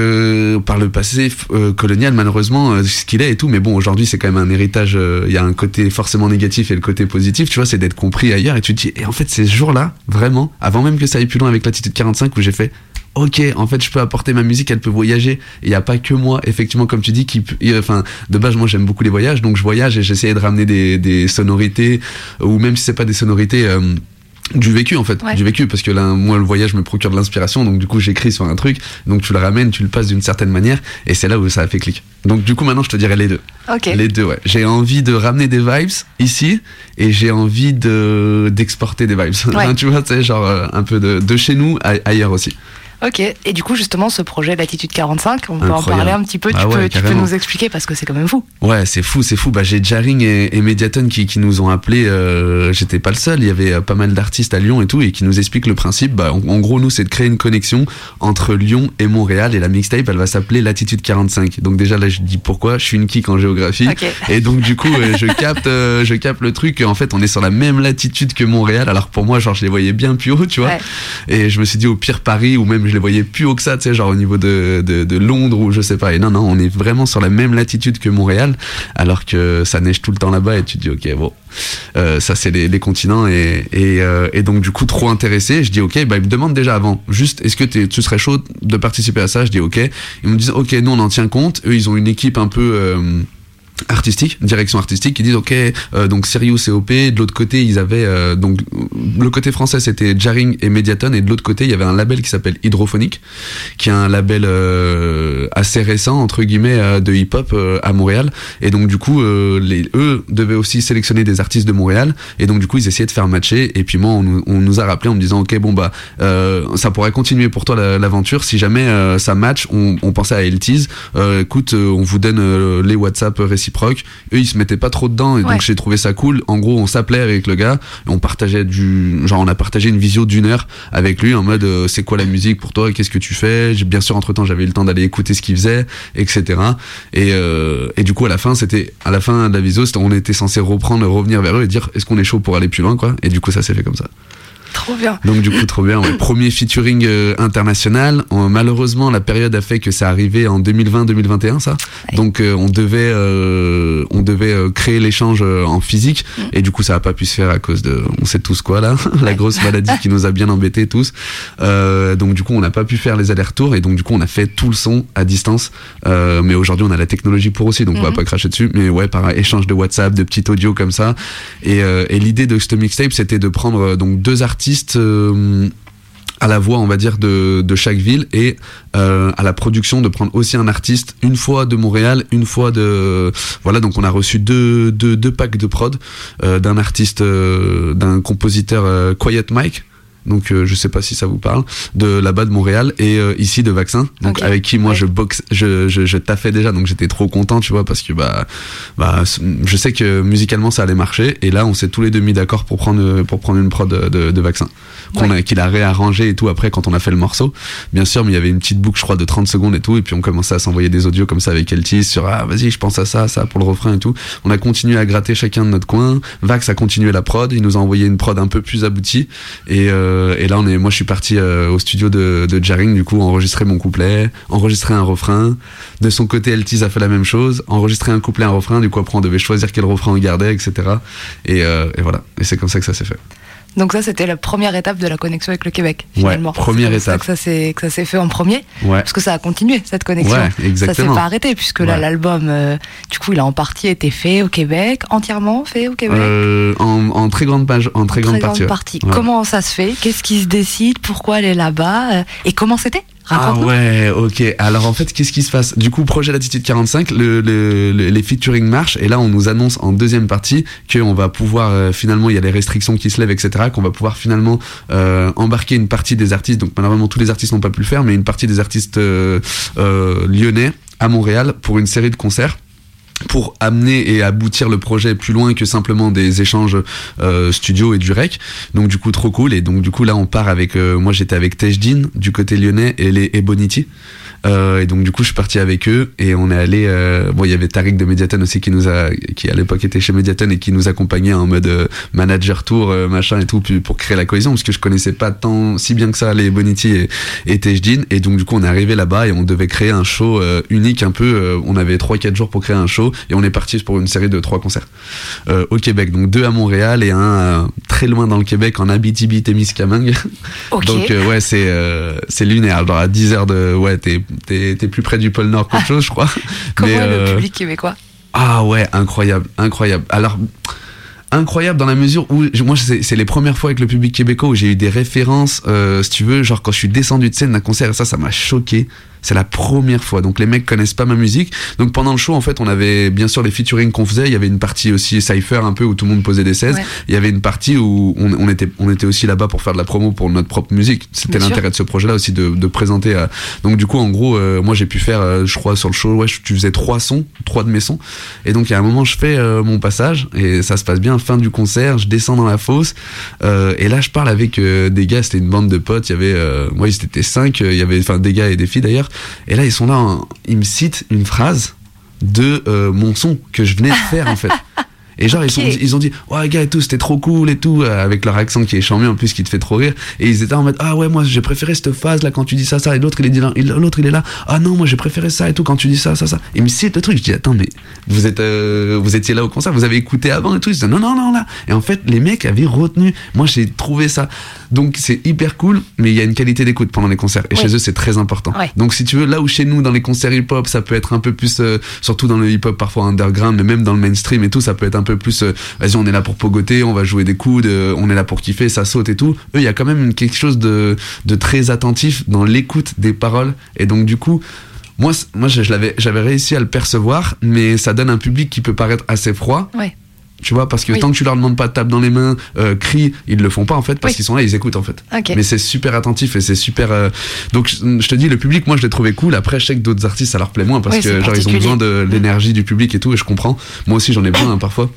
par le passé colonial malheureusement ce qu'il est et tout mais bon aujourd'hui c'est quand même un héritage il y a un côté forcément négatif et le côté positif tu vois c'est d'être compris ailleurs et tu te dis et en fait ces jours là vraiment avant même que ça aille plus loin avec l'attitude 45 où j'ai fait Ok, en fait, je peux apporter ma musique, elle peut voyager. Il n'y a pas que moi, effectivement, comme tu dis, qui, enfin, de base, moi, j'aime beaucoup les voyages, donc je voyage et j'essayais de ramener des, des sonorités, ou même si c'est pas des sonorités, euh, du vécu en fait. Ouais. du vécu parce que là moi le voyage me procure de l'inspiration. Donc du coup j'écris sur un truc. Donc tu le ramènes tu le passes d'une certaine manière. Et c'est là où ça a fait clic. Donc du coup maintenant je te dirais les deux. Ok. les deux ouais. J'ai envie de ramener des vibes ici et j'ai envie de d'exporter des vibes. Ouais. tu vois sais genre euh, un peu de, de chez nous ailleurs aussi Ok, et du coup, justement, ce projet Latitude 45, on peut en Incroyable. parler un petit peu. Tu, Ah ouais, peux, tu peux nous expliquer parce que c'est quand même fou. Ouais, c'est fou, c'est fou. Bah, j'ai Jaring et, et Mediaton qui, qui nous ont appelés. Euh, J'étais pas le seul. Il y avait euh, pas mal d'artistes à Lyon et tout, et qui nous expliquent le principe. Bah, en, en gros, nous, c'est de créer une connexion entre Lyon et Montréal. Et la mixtape, elle va s'appeler Latitude 45. Donc déjà là, je dis pourquoi. Je suis une geek en géographie. Et donc du coup, euh, je capte, euh, je capte le truc. En fait, on est sur la même latitude que Montréal. Alors pour moi, genre, je les voyais bien plus haut, tu vois. Ouais. Et je me suis dit au pire Paris ou même je les voyais plus haut que ça, tu sais, genre au niveau de, Londres ou je sais pas. Et non, non, on est vraiment sur la même latitude que Montréal, alors que ça neige tout le temps là-bas et tu te dis, ok, bon, euh, ça c'est les, continents euh, et donc du coup trop intéressé. Je dis ok, bah ils me demandent déjà avant, juste est-ce que tu serais chaud de participer à ça? Je dis ok. Ils me disent ok, nous on en tient compte. Eux ils ont une équipe un peu euh, artistique, direction artistique, qui disent ok, euh, donc Sirius et OP. De l'autre côté, ils avaient euh, donc le côté français c'était Jarring et Mediaton, et de l'autre côté il y avait un label qui s'appelle Hydrophonic, qui est un label euh, assez récent entre guillemets euh, de hip-hop euh, à Montréal. Et donc du coup, euh, les, eux devaient aussi sélectionner des artistes de Montréal, et donc du coup ils essayaient de faire matcher. Et puis moi, on, nous- on nous a rappelé en me disant ok bon bah ça pourrait continuer pour toi la- l'aventure si jamais ça match. On, on pensait à Eltiz. Écoute, on vous donne les WhatsApp réciproques. Eux, ils se mettaient pas trop dedans, et Ouais. donc j'ai trouvé ça cool. En gros, on s'appelait avec le gars, et on partageait du, genre on a partagé une visio d'une heure avec lui en mode euh, c'est quoi la musique pour toi, qu'est-ce que tu fais? Bien sûr, entre temps, j'avais eu le temps d'aller écouter ce qu'il faisait, etc. Et, euh, et du coup, à la fin, c'était à la fin de la visio, on était censé reprendre, revenir vers eux et dire est-ce qu'on est chaud pour aller plus loin, quoi? Et du coup, ça s'est fait comme ça. Trop bien. Donc du coup trop bien. ouais. Premier featuring euh, international. Malheureusement la période a fait que ça arrivait en 2020-2021 ça. Donc euh, on devait euh, on devait créer l'échange en physique et du coup ça a pas pu se faire à cause de on sait tous quoi là la grosse maladie qui nous a bien embêtés tous. Donc du coup on n'a pas pu faire les allers-retours et donc du coup on a fait tout le son à distance. Mais aujourd'hui on a la technologie pour aussi donc on va Mhm. pas cracher dessus. Mais ouais par échange de WhatsApp, de petits audio comme ça. Et, et l'idée de ce mixtape c'était de prendre donc deux artistes. Euh, à la voix, on va dire, de, chaque ville et euh, à la production de prendre aussi un artiste, une fois de Montréal, une fois de... Voilà, donc on a reçu deux, packs de prod euh, d'un artiste, d'un compositeur Quiet Mike. Donc euh, je sais pas si ça vous parle de là-bas de Montréal et euh, ici de Vaccin. Donc avec qui moi je boxe je, je, je taffais déjà donc j'étais trop content tu vois parce que bah bah je sais que musicalement ça allait marcher. Et là on s'est tous les deux mis d'accord pour prendre pour prendre une prod de, de, de Vaccin qu'on a qu'il a réarrangé et tout après quand on a fait le morceau. Bien sûr mais il y avait une petite boucle je crois de 30 secondes et tout et puis on commençait à s'envoyer des audios comme ça avec Eltis sur ah vas-y je pense à ça ça pour le refrain et tout. On a continué à gratter chacun de notre coin. Vax a continué la prod. Il nous a envoyé une prod un peu plus aboutie. Et, euh, et là on est moi je suis parti euh, au studio de, de Jaring du coup enregistrer mon couplet enregistrer un refrain. De son côté Eltis a fait la même chose enregistrer un couplet un refrain. Du coup après on devait choisir quel refrain on gardait etc et, euh, et voilà. Et c'est comme ça que ça s'est fait Donc ça, c'était la première étape de la connexion avec le Québec, finalement. Ouais, première étape. que ça s'est que ça s'est fait en premier. Ouais. Parce que ça a continué cette connexion. Ouais, Ça s'est exactement. pas arrêté puisque là l'album, euh, du coup, il a en partie été fait au Québec, entièrement fait au Québec. Euh, en, en très grande page en très, grande partie, ouais. Ouais. Comment ça se fait? Qu'est-ce qui se décide? Pourquoi elle est là-bas? Euh, Et comment c'était? Ah ouais, ok. Alors en fait, qu'est-ce qui se passe? Du coup, projet Latitude 45, le, le- le- les featuring marchent et là, on nous annonce en deuxième partie qu'on va pouvoir euh, finalement, il y a les restrictions qui se lèvent, etc. Qu'on va pouvoir finalement euh, embarquer une partie des artistes. Donc malheureusement, tous les artistes n'ont pas pu le faire, mais une partie des artistes euh, lyonnais à Montréal pour une série de concerts pour amener et aboutir le projet plus loin que simplement des échanges euh, studio et du rec. Donc du coup trop cool et donc du coup là on part avec euh, moi j'étais avec Tejdin du côté lyonnais et les Ebonity. Euh, et donc du coup je suis parti avec eux et on est allé euh, bon il y avait Tariq de Mediaton aussi qui nous a qui à l'époque était chez Mediaton et qui nous accompagnait en mode euh, manager tour euh, machin et tout puis pour créer la cohésion parce que je connaissais pas tant si bien que ça les Bonity et, et Tejdin. Et donc du coup on est arrivé là-bas et on devait créer un show euh, unique un peu on avait 3 4 jours pour créer un show et on est parti pour une série de trois concerts euh, au Québec. Donc deux à Montréal et un euh, très loin dans le Québec en Abitibi-Témiscamingue. Ok. donc euh, ouais c'est euh, c'est lunaire. Genre à 10 heures de ouais t'es t'es plus près du pôle Nord qu'autre chose je crois. Comment Mais, est le euh, public québécois? Ah ouais, incroyable, incroyable. Alors, incroyable dans la mesure où moi c'est c'est les premières fois avec le public québécois où j'ai eu des références euh, si tu veux genre quand je suis descendu de scène d'un concert et ça ça m'a choqué c'est la première fois. Donc les mecs connaissent pas ma musique. Donc pendant le show en fait on avait bien sûr les featuring qu'on faisait. Il y avait une partie aussi cypher un peu où tout le monde posait des 16 Ouais. il y avait une partie où on, on était on était aussi là-bas pour faire de la promo pour notre propre musique. C'était l'intérêt de ce projet là aussi de, de présenter à... donc du coup en gros euh, moi j'ai pu faire euh, je crois sur le show ouais tu faisais trois sons trois de mes sons. Et donc il y a un moment je fais euh, mon passage et ça se passe bien. Fin du concert je descends dans la fosse euh, et là je parle avec euh, des gars. C'était une bande de potes. Il y avait euh, moi ils étaient cinq il y avait enfin des gars et des filles d'ailleurs et là ils sont là en- ils me citent une phrase de euh, mon son que je venais de faire en fait Et genre, ils, sont, ils ont dit, ouais, gars et tout, c'était trop cool et tout, euh, avec leur accent qui est charmé en plus, qui te fait trop rire. Et ils étaient en mode, ah ouais, moi, j'ai préféré cette phase là quand tu dis ça, ça. Et l'autre, il est là, l'autre, il est là, ah non, moi, j'ai préféré ça et tout quand tu dis ça, ça, ça. Et me cite le truc, je dis, attends, mais vous êtes, euh, vous étiez là au concert, vous avez écouté avant et tout. Ils disaient, non, non, non, là. Et en fait, les mecs avaient retenu. Moi, j'ai trouvé ça. Donc, c'est hyper cool, mais il y a une qualité d'écoute pendant les concerts. Et Oui. chez eux, c'est très important. Donc, si tu veux, là où chez nous, dans les concerts hip-hop, ça peut être un peu plus, euh, surtout dans le hip-hop parfois underground, mais même dans le mainstream et tout, ça peut être un peu plus, euh, vas-y, on est là pour pogoter, on va jouer des coudes, euh, on est là pour kiffer, ça saute et tout. Eux, il y a quand même quelque chose de, très attentif dans l'écoute des paroles. Et donc, du coup, moi, moi, je, l'avais, j'avais réussi à le percevoir, mais ça donne un public qui peut paraître assez froid. Tu vois, parce que Oui. tant que tu leur demandes pas de tape dans les mains, euh, crie, ils le font pas en fait, parce Oui. qu'ils sont là, ils écoutent en fait. Mais c'est super attentif et c'est super. euh, Donc je, te dis, le public, moi je l'ai trouvé cool. Après, je sais que d'autres artistes, ça leur plaît moins parce Oui, que genre ils ont besoin de l'énergie du public et tout, et je comprends. Moi aussi, j'en ai besoin hein, parfois.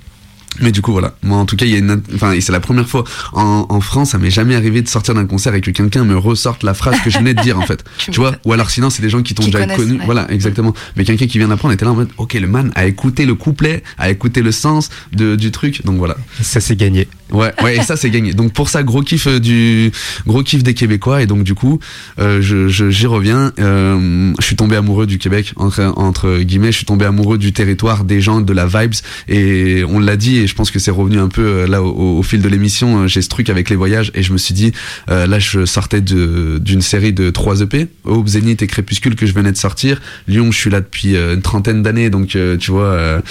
Mais du coup, voilà. Moi, en tout cas, il y a une, enfin, et c'est la première fois en, en France, ça m'est jamais arrivé de sortir d'un concert et que quelqu'un me ressorte la phrase que je venais de dire, en fait. tu vois? Ou alors, sinon, c'est des gens qui t'ont déjà connu. ouais. Voilà, exactement. Mais quelqu'un qui vient d'apprendre était là en mode, ok, le man a écouté le couplet, a écouté le sens de, du truc. Donc voilà. Ça, c'est gagné. Ouais, ouais, et ça c'est gagné. Donc pour ça, gros kiff euh, du gros kiff des Québécois et donc du coup, euh, je j'y reviens. Euh, je suis tombé amoureux du Québec entre entre guillemets. Je suis tombé amoureux du territoire, des gens, de la vibes et on l'a dit et je pense que c'est revenu un peu euh, là au, au fil de l'émission. euh, J'ai ce truc avec les voyages et je me suis dit euh, là je sortais de d'une série de trois EP, Aube, Zénith et Crépuscule que je venais de sortir. Lyon, je suis là depuis une trentaine d'années donc tu vois,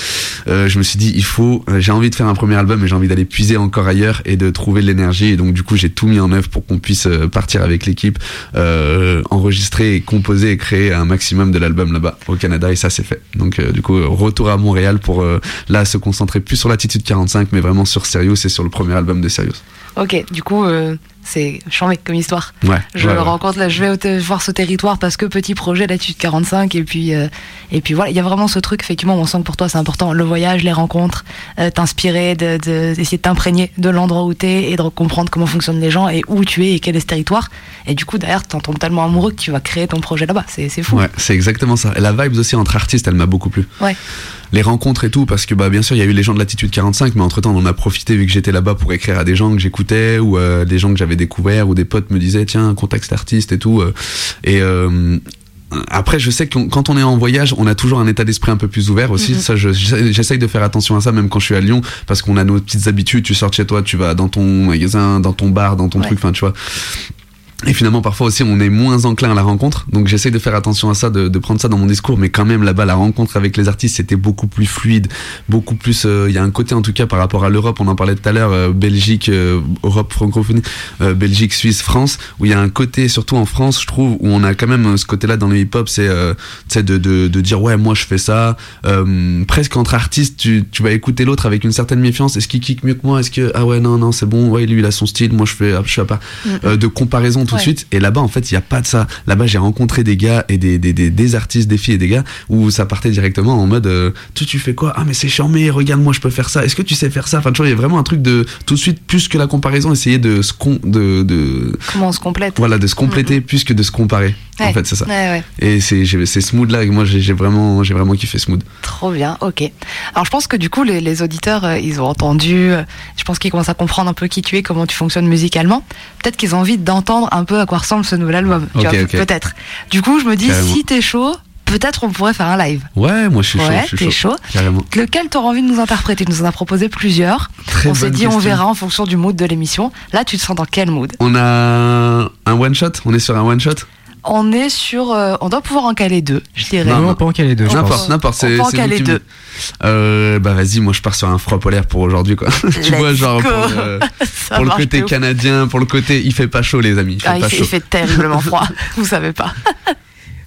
je me suis dit il faut, j'ai envie de faire un premier album mais j'ai envie d'aller puiser encore ailleurs et de trouver de l'énergie et donc du coup j'ai tout mis en œuvre pour qu'on puisse euh, partir avec l'équipe, euh, enregistrer et composer et créer un maximum de l'album là-bas au Canada et ça c'est fait. Donc euh, du coup retour à Montréal pour là se concentrer plus sur l'attitude 45 mais vraiment sur Serious et sur le premier album de Serious. Ok, du coup, c'est chambé comme histoire. Ouais. Je ouais, rencontre là, je vais voir ce territoire parce que petit projet là-dessus de 45 et puis euh, et puis voilà, il y a vraiment ce truc effectivement, on sent que pour toi c'est important le voyage, les rencontres, euh, t'inspirer, de, de- d'essayer de t'imprégner de l'endroit où t'es et de comprendre comment fonctionnent les gens et où tu es et quel est ce territoire. Et du coup derrière t'en tombes tellement amoureux que tu vas créer ton projet là-bas. C'est c'est fou. Ouais, c'est exactement ça. Et la vibe aussi entre artistes, elle m'a beaucoup plu. Ouais. Les rencontres et tout, parce que bah bien sûr il y a eu les gens de l'attitude 45, mais entre temps on en a profité vu que j'étais là-bas pour écrire à des gens que j'écoutais ou euh, des gens que j'avais découverts ou des potes me disaient tiens contacte cet artiste et tout. euh. et euh, après, je sais que quand on est en voyage, on a toujours un état d'esprit un peu plus ouvert aussi. Mhm. Ça, je- j'essaye de faire attention à ça, même quand je suis à Lyon, parce qu'on a nos petites habitudes. Tu sors de chez toi, tu vas dans ton magasin, dans ton bar, dans ton Ouais. truc, enfin, tu vois. Et finalement, parfois aussi, on est moins enclin à la rencontre. Donc, j'essaie de faire attention à ça, de, de prendre ça dans mon discours. Mais quand même, là-bas, la rencontre avec les artistes, c'était beaucoup plus fluide, beaucoup plus. euh, Il y a un côté, en tout cas, par rapport à l'Europe. On en parlait tout à l'heure, euh, Belgique, euh, Europe francophonie, euh, Belgique, Suisse, France, où il y a un côté, surtout en France, je trouve, où on a quand même euh, ce côté-là dans le hip-hop, c'est, euh, tu sais, de, de, de dire ouais, moi je fais ça. Euh, presque entre artistes, tu, tu vas écouter l'autre avec une certaine méfiance. Est-ce qu'il kick mieux que moi? Est-ce que ah ouais non non c'est bon, ouais lui il a son style, moi je fais, je suis à part. Euh, de comparaison tout de suite. Et là-bas, en fait, il n'y a pas de ça. Là-bas, j'ai rencontré des gars et des, des, des, des artistes, des filles et des gars où ça partait directement en mode euh, tu, tu fais quoi? Ah, mais c'est charmé, regarde, moi je peux faire ça. Est-ce que tu sais faire ça? Enfin, tu vois, il y a vraiment un truc de tout de suite, plus que la comparaison, essayer de se, de, de, Comment on se complète voilà, de se compléter plus que de se comparer. En fait, c'est ça. Ouais, ouais. Et c'est j'ai- c'est Smooth là, que moi j'ai vraiment, vraiment kiffé Smooth. Trop bien, ok. Alors je pense que du coup les, les auditeurs, euh, ils ont entendu, euh, je pense qu'ils commencent à comprendre un peu qui tu es, comment tu fonctionnes musicalement. Peut-être qu'ils ont envie d'entendre un peu à quoi ressemble ce nouvel album. tu Ok, vois, ok. Peut-être. Du coup je me dis, Carrément. si t'es chaud, peut-être on pourrait faire un live. Ouais, moi je suis chaud. Ouais, suis t'es chaud. Carrément. Lequel t'auras envie de nous interpréter? Tu nous en as proposé plusieurs. Très on s'est dit, on verra en fonction du mood de l'émission. Là, tu te sens dans quel mood? On a un one shot, on est sur un one shot? On est sur, euh, on doit pouvoir en caler deux, je dirais. Non, Non, pas en caler deux, je On pense. N'importe, n'importe, on c'est peut en c'est caler vous qui me- deux. Euh, bah vas-y, moi je pars sur un froid polaire pour aujourd'hui quoi. tu Let's vois genre go. pour, euh, Ça pour le marche côté de ouf. canadien, pour le côté il fait pas chaud les amis, il fait Ah, il, pas fait, chaud. il fait terriblement froid, vous savez pas.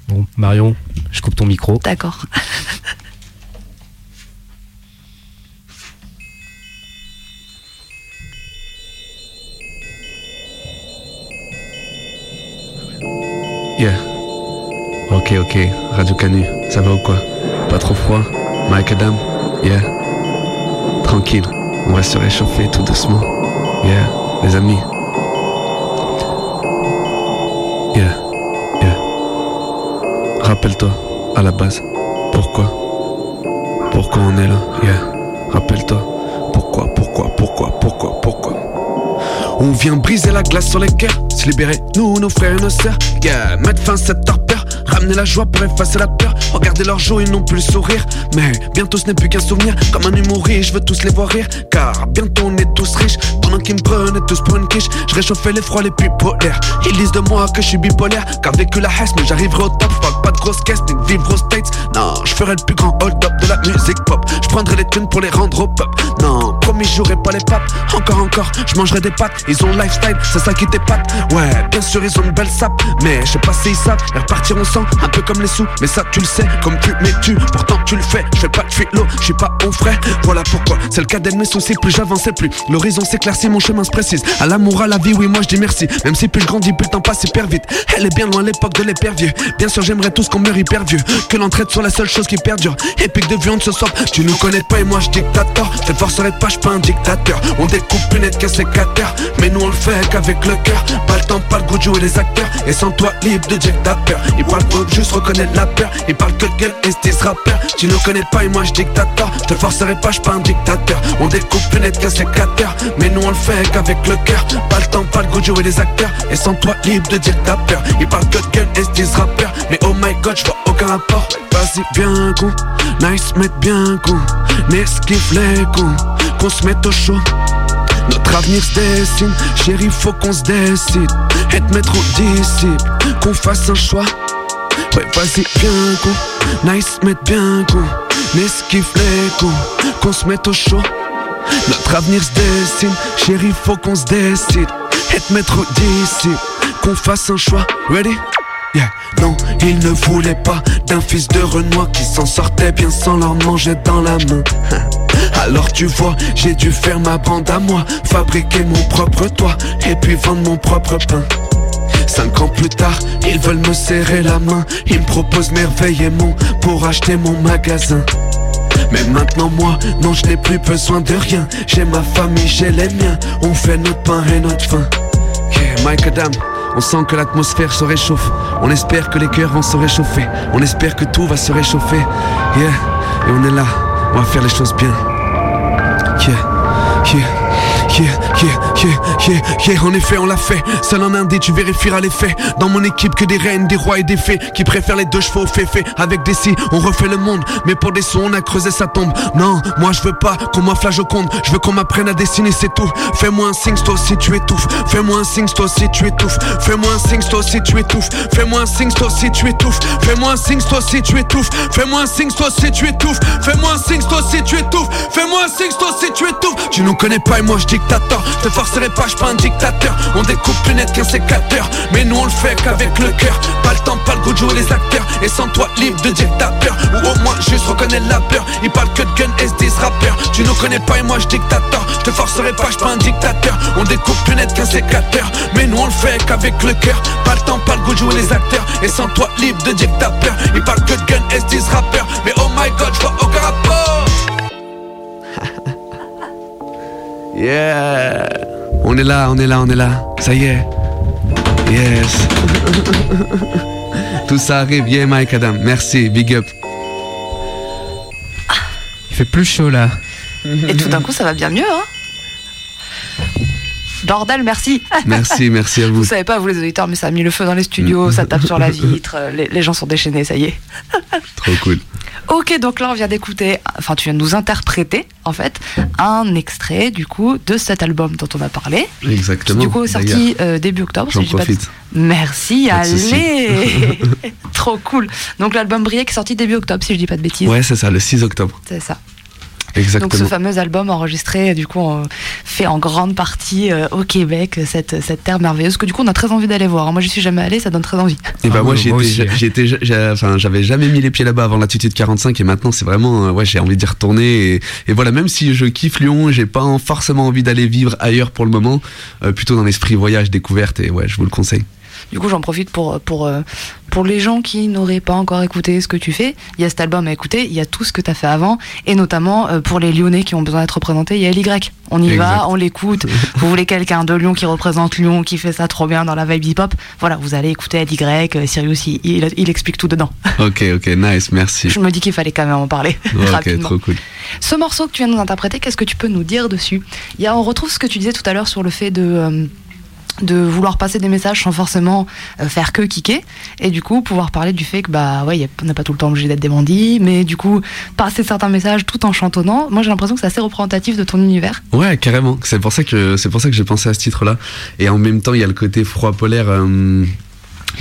Bon, Marion, je coupe ton micro. D'accord. Yeah. Ok ok, Radio Canu, ça va ou quoi? Pas trop froid? Mike Adam? Yeah. Tranquille, on va se réchauffer tout doucement. Yeah, les amis. Yeah, yeah. Rappelle-toi, à la base, pourquoi? Pourquoi on est là? Yeah. Rappelle-toi, pourquoi, pourquoi, pourquoi, pourquoi On vient briser la glace sur les cœurs, libérer, nous, nos frères et nos sœurs. Yeah, mettre fin à cette torpeur, ramener la joie pour effacer la peur. Regardez leurs joues, ils n'ont plus le sourire. Mais bientôt ce n'est plus qu'un souvenir, comme un humoriste, je veux tous les voir rire. Car bientôt on est tous riches, pendant qu'ils me prenaient tous pour une quiche. Je réchauffais les froids les plus polaires. Ils disent de moi que je suis bipolaire, car vécu la hesse, mais j'arriverai au top. Pas de grosse caisse, ni de vivre aux States. Non, je ferai le plus grand hold-up de la musique pop. Je prendrai les thunes pour les rendre au pop. Non, promis, j'aurai pas les papes. Encore, encore, je mangerai des pâtes. Ils ont le lifestyle, c'est ça qui t'épate. Ouais, bien sûr, ils ont une belle sape. Mais je sais pas si ils savent, ils repartiront sans, un peu comme les sous. Mais ça, tu le sais, comme tu m'es-tu. Pourtant, tu le fais, je fais pas de philo, je suis pas ton frère. Voilà pourquoi, c'est le cadet de mes soucis. Plus j'avançais, plus l'horizon s'éclaircit, mon chemin se précise. À l'amour, à la vie, oui, moi je dis merci. Même si plus je grandis, plus le temps passe hyper vite. Elle est bien loin l'époque de l'épervier. Bien sûr, j'aimerais tous qu'on meurt hyper vieux. Que l'entraide soit la seule chose qui perdure. Épique de viande ce soir, tu nous connais pas et moi je dictateur. Te forcerai pas, pas un dictateur. On découpe plus net qu'un sécateur. Mais nous on le fait qu'avec le cœur. Pas le temps, pas le goût de jouer les acteurs. Et sans toi, libre de dictateur. Il parle pas juste reconnaître la peur. Il parle que gueule et ce rappeur. Tu nous connais pas et moi je dictateur. Je te forcerai pas, je pas un dictateur. On découpe plus net qu'un sécateur. Mais nous on le fait qu'avec le cœur. Pas le temps, pas le goût de jouer les acteurs. Et sans toi, libre de dire ta peur. Il parle que gueule et ce rappeur. Mais oh my god, je vois aucun rapport. Vas-y, bien con. Nice, mec, bien con. N'esquive les cons. Qu'on se mette au chaud. Notre avenir se dessine, chérie, faut qu'on se décide. Être maître ou disciple, qu'on fasse un choix. Ouais, vas-y, bien con, nice, mette bien con. N'esquive les cons, qu'on se mette au chaud. Notre avenir se dessine, chérie, faut qu'on se décide. Être maître ou disciple, qu'on fasse un choix. Ready? Yeah. Non, il ne voulait pas d'un fils de Renoir qui s'en sortait bien sans leur manger dans la main. Alors tu vois, j'ai dû faire ma bande à moi, fabriquer mon propre toit et puis vendre mon propre pain. Cinq ans plus tard, ils veulent me serrer la main, ils me proposent merveille et mon pour acheter mon magasin. Mais maintenant moi, non je n'ai plus besoin de rien J'ai ma famille, j'ai les miens On fait notre pain et notre faim Yeah, Mike Adam on sent que l'atmosphère se réchauffe. On espère que les cœurs vont se réchauffer. On espère que tout va se réchauffer. Yeah. Et on est là. On va faire les choses bien. 天。En effet on l'a fait. Seul en indé tu vérifieras les faits. Dans mon équipe que des reines, des rois et des fées Qui préfèrent les deux chevaux au féfé Avec des si, on refait le monde. Mais pour des sons on a creusé sa tombe. Non, moi je veux pas qu'on m'afflage au compte. Je veux qu'on m'apprenne à dessiner c'est tout. Fais-moi un signe toi si tu étouffes. Fais-moi un signe toi si tu étouffes. Fais-moi un signe toi si tu étouffes. Fais-moi un signe toi si tu étouffes. Fais-moi un signe toi si tu étouffes. Fais-moi un signe toi si tu étouffes. Fais-moi un signe toi si tu étouffes. Fais-moi un toi si tu étouffes. Tu nous connais pas et moi je dictateur. Je te forcerai pas, je pas un dictateur. On découpe plus net qu'un sécateur. Mais nous on le fait qu'avec le cœur. Pas le temps, pas le goût de jouer les acteurs. Et sans toi libre de dire ta peur. Ou au moins juste reconnaître la peur. Ils parlent que de gun et se rappeurs. Tu nous connais pas et moi je dictateur. Te forcerai pas, je pas un dictateur. On découpe plus net qu'un sécateur. Mais nous on le fait qu'avec le cœur. Pas le temps, pas le goût de jouer les acteurs. Et sans toi libre de dire ta peur. Ils que de gun et se disent rappeurs. Mais oh my god, je vois aucun rapport Yeah On est là, on est là, on est là. Ça y est. Yes. Tout ça arrive, yeah Mike Adam. Merci, big up. Il fait plus chaud là. Et tout d'un coup, ça va bien mieux, hein Bordel, merci. Merci, merci à vous. Vous savez pas, vous les auditeurs, mais ça a mis le feu dans les studios, ça tape sur la vitre, les, les gens sont déchaînés, ça y est. Trop cool. Ok, donc là on vient d'écouter, enfin tu viens de nous interpréter en fait un extrait du coup de cet album dont on a parlé. Exactement. Du coup sorti euh, début octobre. J'en si je dis pas de- profite. Merci, Pas allez Trop cool. Donc l'album Briek est sorti début octobre si je dis pas de bêtises. Ouais, c'est ça, le 6 octobre. C'est ça. Exactement. Donc ce fameux album enregistré, du coup, fait en grande partie euh, au Québec, cette, cette terre merveilleuse que du coup on a très envie d'aller voir. Moi j'y suis jamais allé, ça donne très envie. Et bah Ah, moi enfin j'avais jamais mis les pieds là-bas avant l'attitude 45 et maintenant c'est vraiment euh, ouais j'ai envie d'y retourner et, et voilà même si je kiffe Lyon j'ai pas en- forcément envie d'aller vivre ailleurs pour le moment euh, plutôt dans l'esprit voyage découverte et ouais je vous le conseille. Du coup, j'en profite pour, pour, euh, pour les gens qui n'auraient pas encore écouté ce que tu fais. Il y a cet album à écouter, il y a tout ce que tu as fait avant, et notamment euh, pour les Lyonnais qui ont besoin d'être représentés, il y a LY. On y Exact. va, on l'écoute. vous voulez quelqu'un de Lyon qui représente Lyon, qui fait ça trop bien dans la vibe hip-hop, voilà, vous allez écouter LY, euh, Sirius, il, il, il explique tout dedans. Ok, ok, nice, merci. Je me dis qu'il fallait quand même en parler Ok, rapidement. trop cool. Ce morceau que tu viens de nous interpréter, qu'est-ce que tu peux nous dire dessus? Il y a, On retrouve ce que tu disais tout à l'heure sur le fait de, euh, de vouloir passer des messages sans forcément euh, faire que kicker, et du coup pouvoir parler du fait que bah ouais, on n'a pas tout le temps obligé d'être des bandits, mais du coup passer certains messages tout en chantonnant. Moi j'ai l'impression que c'est assez représentatif de ton univers. Ouais, carrément. C'est pour ça que c'est pour ça que j'ai pensé à ce titre-là. Et en même temps, il y a le côté froid polaire. euh,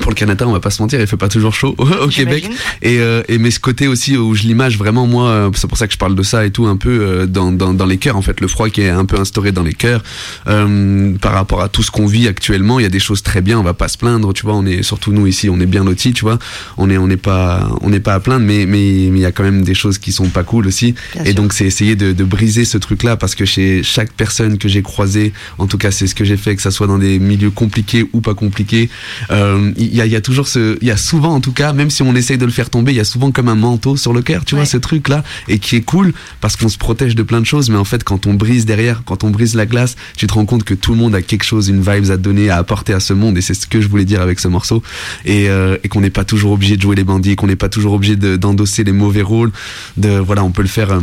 pour le Canada, on va pas se mentir, il fait pas toujours chaud au Québec. Et, euh, et mais ce côté aussi où je l'image vraiment moi, euh, c'est pour ça que je parle de ça et tout un peu euh, dans, dans, dans les cœurs en fait, le froid qui est un peu instauré dans les cœurs euh, par rapport à tout ce qu'on vit actuellement. Il y a des choses très bien, on va pas se plaindre, tu vois. On est surtout nous ici, on est bien lotis, tu vois. On est on n'est pas on n'est pas à plaindre, mais mais il y a quand même des choses qui sont pas cool aussi. Bien et sûr. donc c'est essayer de, de briser ce truc-là parce que chez chaque personne que j'ai croisée, en tout cas c'est ce que j'ai fait, que ça soit dans des milieux compliqués ou pas compliqués, euh, il y, a, il y a toujours ce, il y a souvent en tout cas, même si on essaye de le faire tomber, il y a souvent comme un manteau sur le cœur, tu vois, ce truc-là, et qui est cool parce qu'on se protège de plein de choses, mais en fait quand on brise derrière, quand on brise la glace, tu te rends compte que tout le monde a quelque chose, une vibes à donner, à apporter à ce monde, et c'est ce que je voulais dire avec ce morceau, et, euh, et qu'on n'est pas toujours obligé de jouer les bandits, qu'on n'est pas toujours obligé de- d'endosser les mauvais rôles, de voilà, on peut le faire. euh,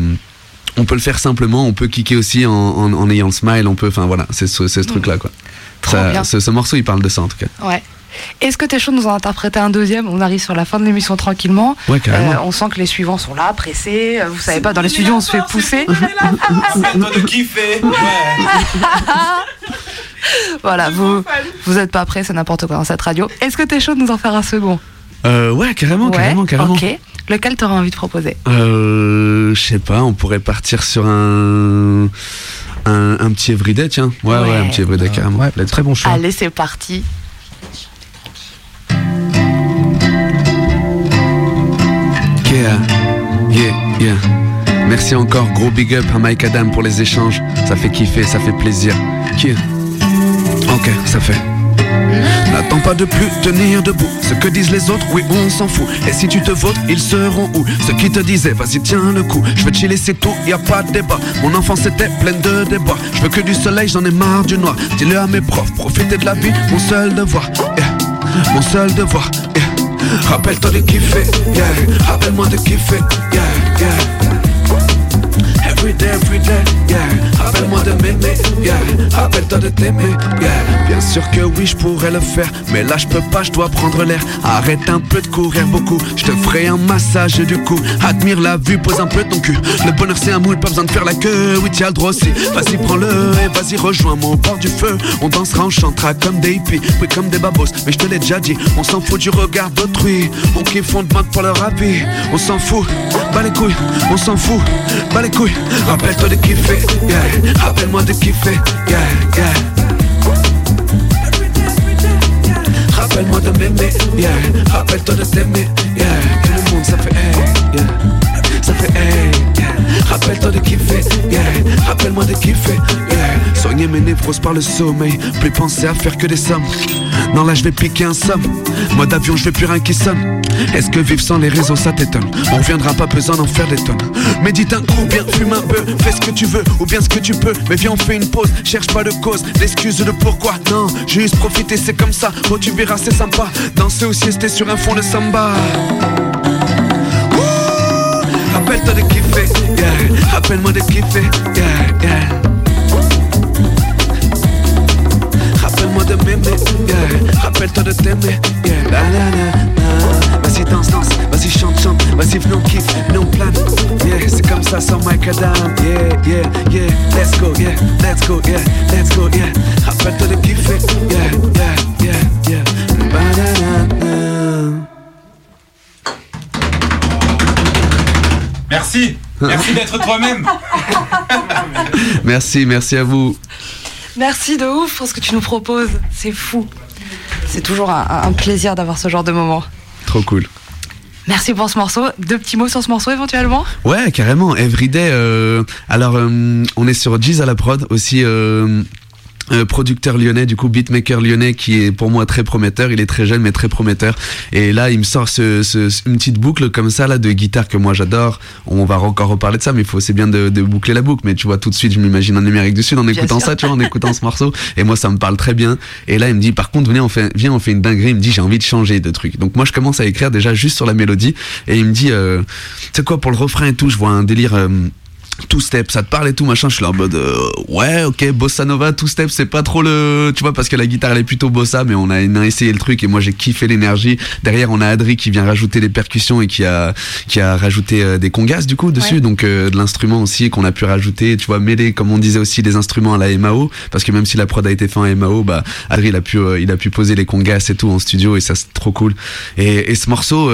on peut le faire simplement, on peut kicker aussi en, en, en ayant le smile, on peut, enfin voilà, c'est ce, ce truc-là quoi. Ça- ce, ce morceau il parle de ça en tout cas. Ouais. Est-ce que t'es chaud de nous en interpréter un deuxième On arrive sur la fin de l'émission tranquillement. Ouais, carrément. Euh, on sent que les suivants sont là, pressés. Euh, Vous savez pas, dans les studios, on se fait pousser. De kiffer. voilà, vous vous êtes pas prêts, c'est n'importe quoi dans cette radio. Est-ce que t'es chaud de nous en faire un second Euh, ouais, carrément, Ouais, carrément, carrément. Ok. Lequel t'aurais envie de proposer Euh, je sais pas, on pourrait partir sur un un, un petit everyday, tiens. Ouais, ouais, Ouais. un petit everyday carrément. Ouais, très bon choix. Allez, c'est parti. Yeah, yeah, yeah. Merci encore, gros big up à Mike Adam pour les échanges. Ça fait kiffer, ça fait plaisir. Yeah. Ok, ça fait. N'attends pas de plus tenir debout. Ce que disent les autres, oui, on s'en fout. Et si tu te votes, ils seront où? Ceux qui te disaient, vas-y, tiens le coup. Je veux chiller, c'est tout, y a pas de débat. Mon enfance était pleine de déboires. Je veux que du soleil, j'en ai marre du noir. Dis-le à mes profs, profiter de la vie, mon seul devoir. Yeah. Mon seul devoir. Yeah. Rappelle-toi de kiffer, yeah. Rappelle-moi de kiffer, yeah, Rappelle-toi de t'aimer, yeah. Bien sûr que oui, je pourrais le faire, mais là je peux pas, je dois prendre l'air. Arrête un peu de courir beaucoup, je te ferai un massage du cou. Admire la vue, pose un peu ton cul. Le bonheur c'est un moule, pas besoin de faire la queue. Oui, t'y as le droit aussi. Vas-y, prends-le et vas-y, rejoins-moi au bord du feu. On dansera, on chantera comme des hippies, oui, comme des babos. Mais je te l'ai déjà dit, on s'en fout du regard d'autrui. On kiffe, on demande pour leur avis. On s'en fout, bas les couilles, on s'en fout, bas les couilles. Rappelle-toi de kiffer, yeah. Rappelle-moi de kiffer, yeah, yeah. Rappelle-toi de t'aimer, yeah. Tout le monde, ça fait hey, yeah. Ça fait hey. Rappelle-toi de kiffer, yeah. Rappelle-moi de kiffer, yeah. Soigner mes névroses par le sommeil, plus penser à faire que des sommes. Non, là je vais piquer un somme. Mode avion, je veux plus rien qui sonne. Est-ce que vivre sans les réseaux, ça t'étonne? On reviendra pas besoin d'en faire des tonnes. Médite un coup, bien fume un peu, fais ce que tu veux ou bien ce que tu peux. Mais viens, on fait une pause, cherche pas de cause, l'excuse de pourquoi. Non, juste profiter, c'est comme ça. Oh, tu verras, c'est sympa. Danser ou siester sur un fond de samba. Rappelle-toi de kiffer, yeah. Rappelle-moi de kiffer, yeah, yeah. Rappelle-moi de m'aimer, yeah. Rappelle-toi de t'aimer, yeah. La, la, la. Vas-y, danse, danse, vas-y, chante, chante. Vas-y, venons kiffe, venons plane. Yeah, c'est comme ça sans Mike Adam. Yeah, yeah, yeah. Let's go, yeah. Let's go, yeah. Let's go, yeah. Merci. D'être toi-même. Merci, merci à vous. Merci de ouf pour ce que tu nous proposes. C'est fou. C'est toujours un, un plaisir d'avoir ce genre de moment. Trop cool. Merci pour ce morceau. Deux petits mots sur ce morceau éventuellement? Ouais, carrément. Everyday. euh, alors, euh, on est sur Jeez à la prod aussi. euh, euh, producteur lyonnais, du coup beatmaker lyonnais qui est pour moi très prometteur. Il est très jeune mais très prometteur. Et là, il me sort ce, ce, une petite boucle comme ça là de guitare que moi j'adore. On va encore reparler de ça, mais il faut c'est bien de, de, boucler la boucle. Mais tu vois tout de suite, je m'imagine en Amérique du Sud en écoutant ça, tu vois, en écoutant ce morceau. Et moi, ça me parle très bien. Et là, il me dit par contre, venez, on fait, viens, on fait une dinguerie. Il me dit j'ai envie de changer de truc. Donc moi, je commence à écrire déjà juste sur la mélodie. Et il me dit, euh, tu sais quoi pour le refrain et tout, je vois un délire. Euh, two step, ça te parle et tout machin. Je suis là en mode euh, ouais, ok, bossa nova, two step, c'est pas trop le, tu vois, parce que la guitare elle est plutôt bossa, mais on a, on a essayé le truc et moi j'ai kiffé l'énergie. Derrière on a Adri qui vient rajouter les percussions et qui a qui a rajouté euh, des congas du coup dessus, donc euh, de l'instrument aussi qu'on a pu rajouter, tu vois, mêler comme on disait aussi les instruments à la MAO, parce que même si la prod a été faite en MAO, bah Adri il a pu il a pu poser les congas et tout en studio et ça c'est trop cool. Et, et ce morceau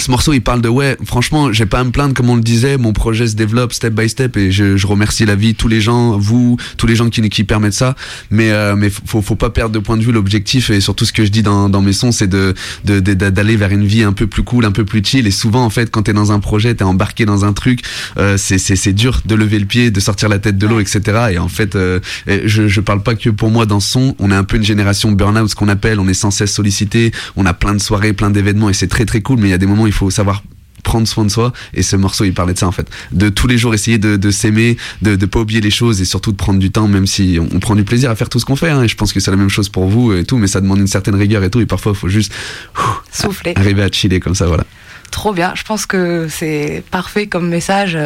ce morceau il parle de ouais franchement j'ai pas à me plaindre comme on le disait mon projet se développe step by step et je, je remercie la vie tous les gens vous tous les gens qui qui permettent ça. Mais euh, mais faut faut pas perdre de point de vue l'objectif et surtout ce que je dis dans, dans mes sons c'est de d'aller de, d'aller vers une vie un peu plus cool un peu plus chill. Et souvent en fait quand t'es dans un projet t'es embarqué dans un truc euh, c'est c'est c'est dur de lever le pied de sortir la tête de l'eau etc et en fait euh, je je parle pas que pour moi dans ce son. On est un peu une génération burn-out ce qu'on appelle. On est sans cesse sollicité. On a plein de soirées plein d'événements et c'est très très cool mais il y a des moments il faut savoir prendre soin de soi. Et ce morceau il parlait de ça en fait. De tous les jours essayer de, de s'aimer de ne pas oublier les choses et surtout de prendre du temps même si on, prend du plaisir à faire tout ce qu'on fait hein, et je pense que c'est la même chose pour vous et tout mais ça demande une certaine rigueur et tout. Et parfois il faut juste souffler. arriver à chiller comme ça voilà Trop bien. Je pense que c'est parfait comme message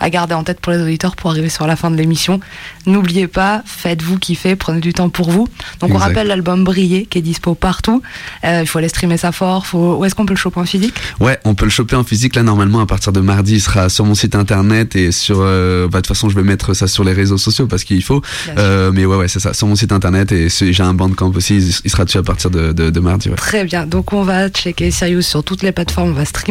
à garder en tête pour les auditeurs pour arriver sur la fin de l'émission. N'oubliez pas, faites-vous kiffer, prenez du temps pour vous. Donc on rappelle l'album Briller qui est dispo partout. Euh, il faut aller streamer ça fort. Faut... Où est-ce qu'on peut le choper en physique? Ouais, on peut le choper en physique. Là, normalement, à partir de mardi, il sera sur mon site internet et sur. Euh, bah, de toute façon, je vais mettre ça sur les réseaux sociaux parce qu'il faut. Euh, mais ouais, ouais, c'est ça. Sur mon site internet et j'ai un bandcamp aussi. Il sera dessus à partir de, de, de mardi. Ouais. Très bien. Donc on va checker Sirius sur toutes les plateformes. On va streamer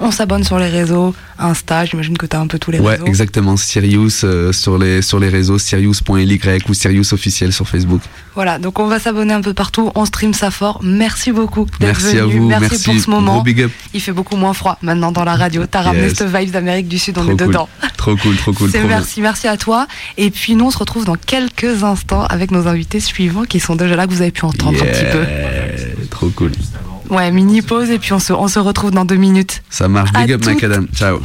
on s'abonne sur les réseaux, Insta, j'imagine que tu as un peu tous les ouais, réseaux. Ouais, exactement, Sirius euh, sur, les, sur les réseaux, Sirius.ly ou Sirius officiel sur Facebook. Voilà, donc on va s'abonner un peu partout, on stream ça fort. Merci beaucoup d'être venu. À vous, merci, merci, pour ce moment. big up. Il fait beaucoup moins froid maintenant dans la radio. T'as ramené cette vibe d'Amérique du Sud, on Trop est cool. dedans. Trop cool, trop cool. Bien. merci, merci à toi. Et puis nous, on se retrouve dans quelques instants avec nos invités suivants qui sont déjà là, que vous avez pu entendre un petit peu. Trop cool. Ouais, mini pause et puis on se, on se retrouve dans deux minutes. Ça marche. À Big up, toutes. Macadam. Ciao.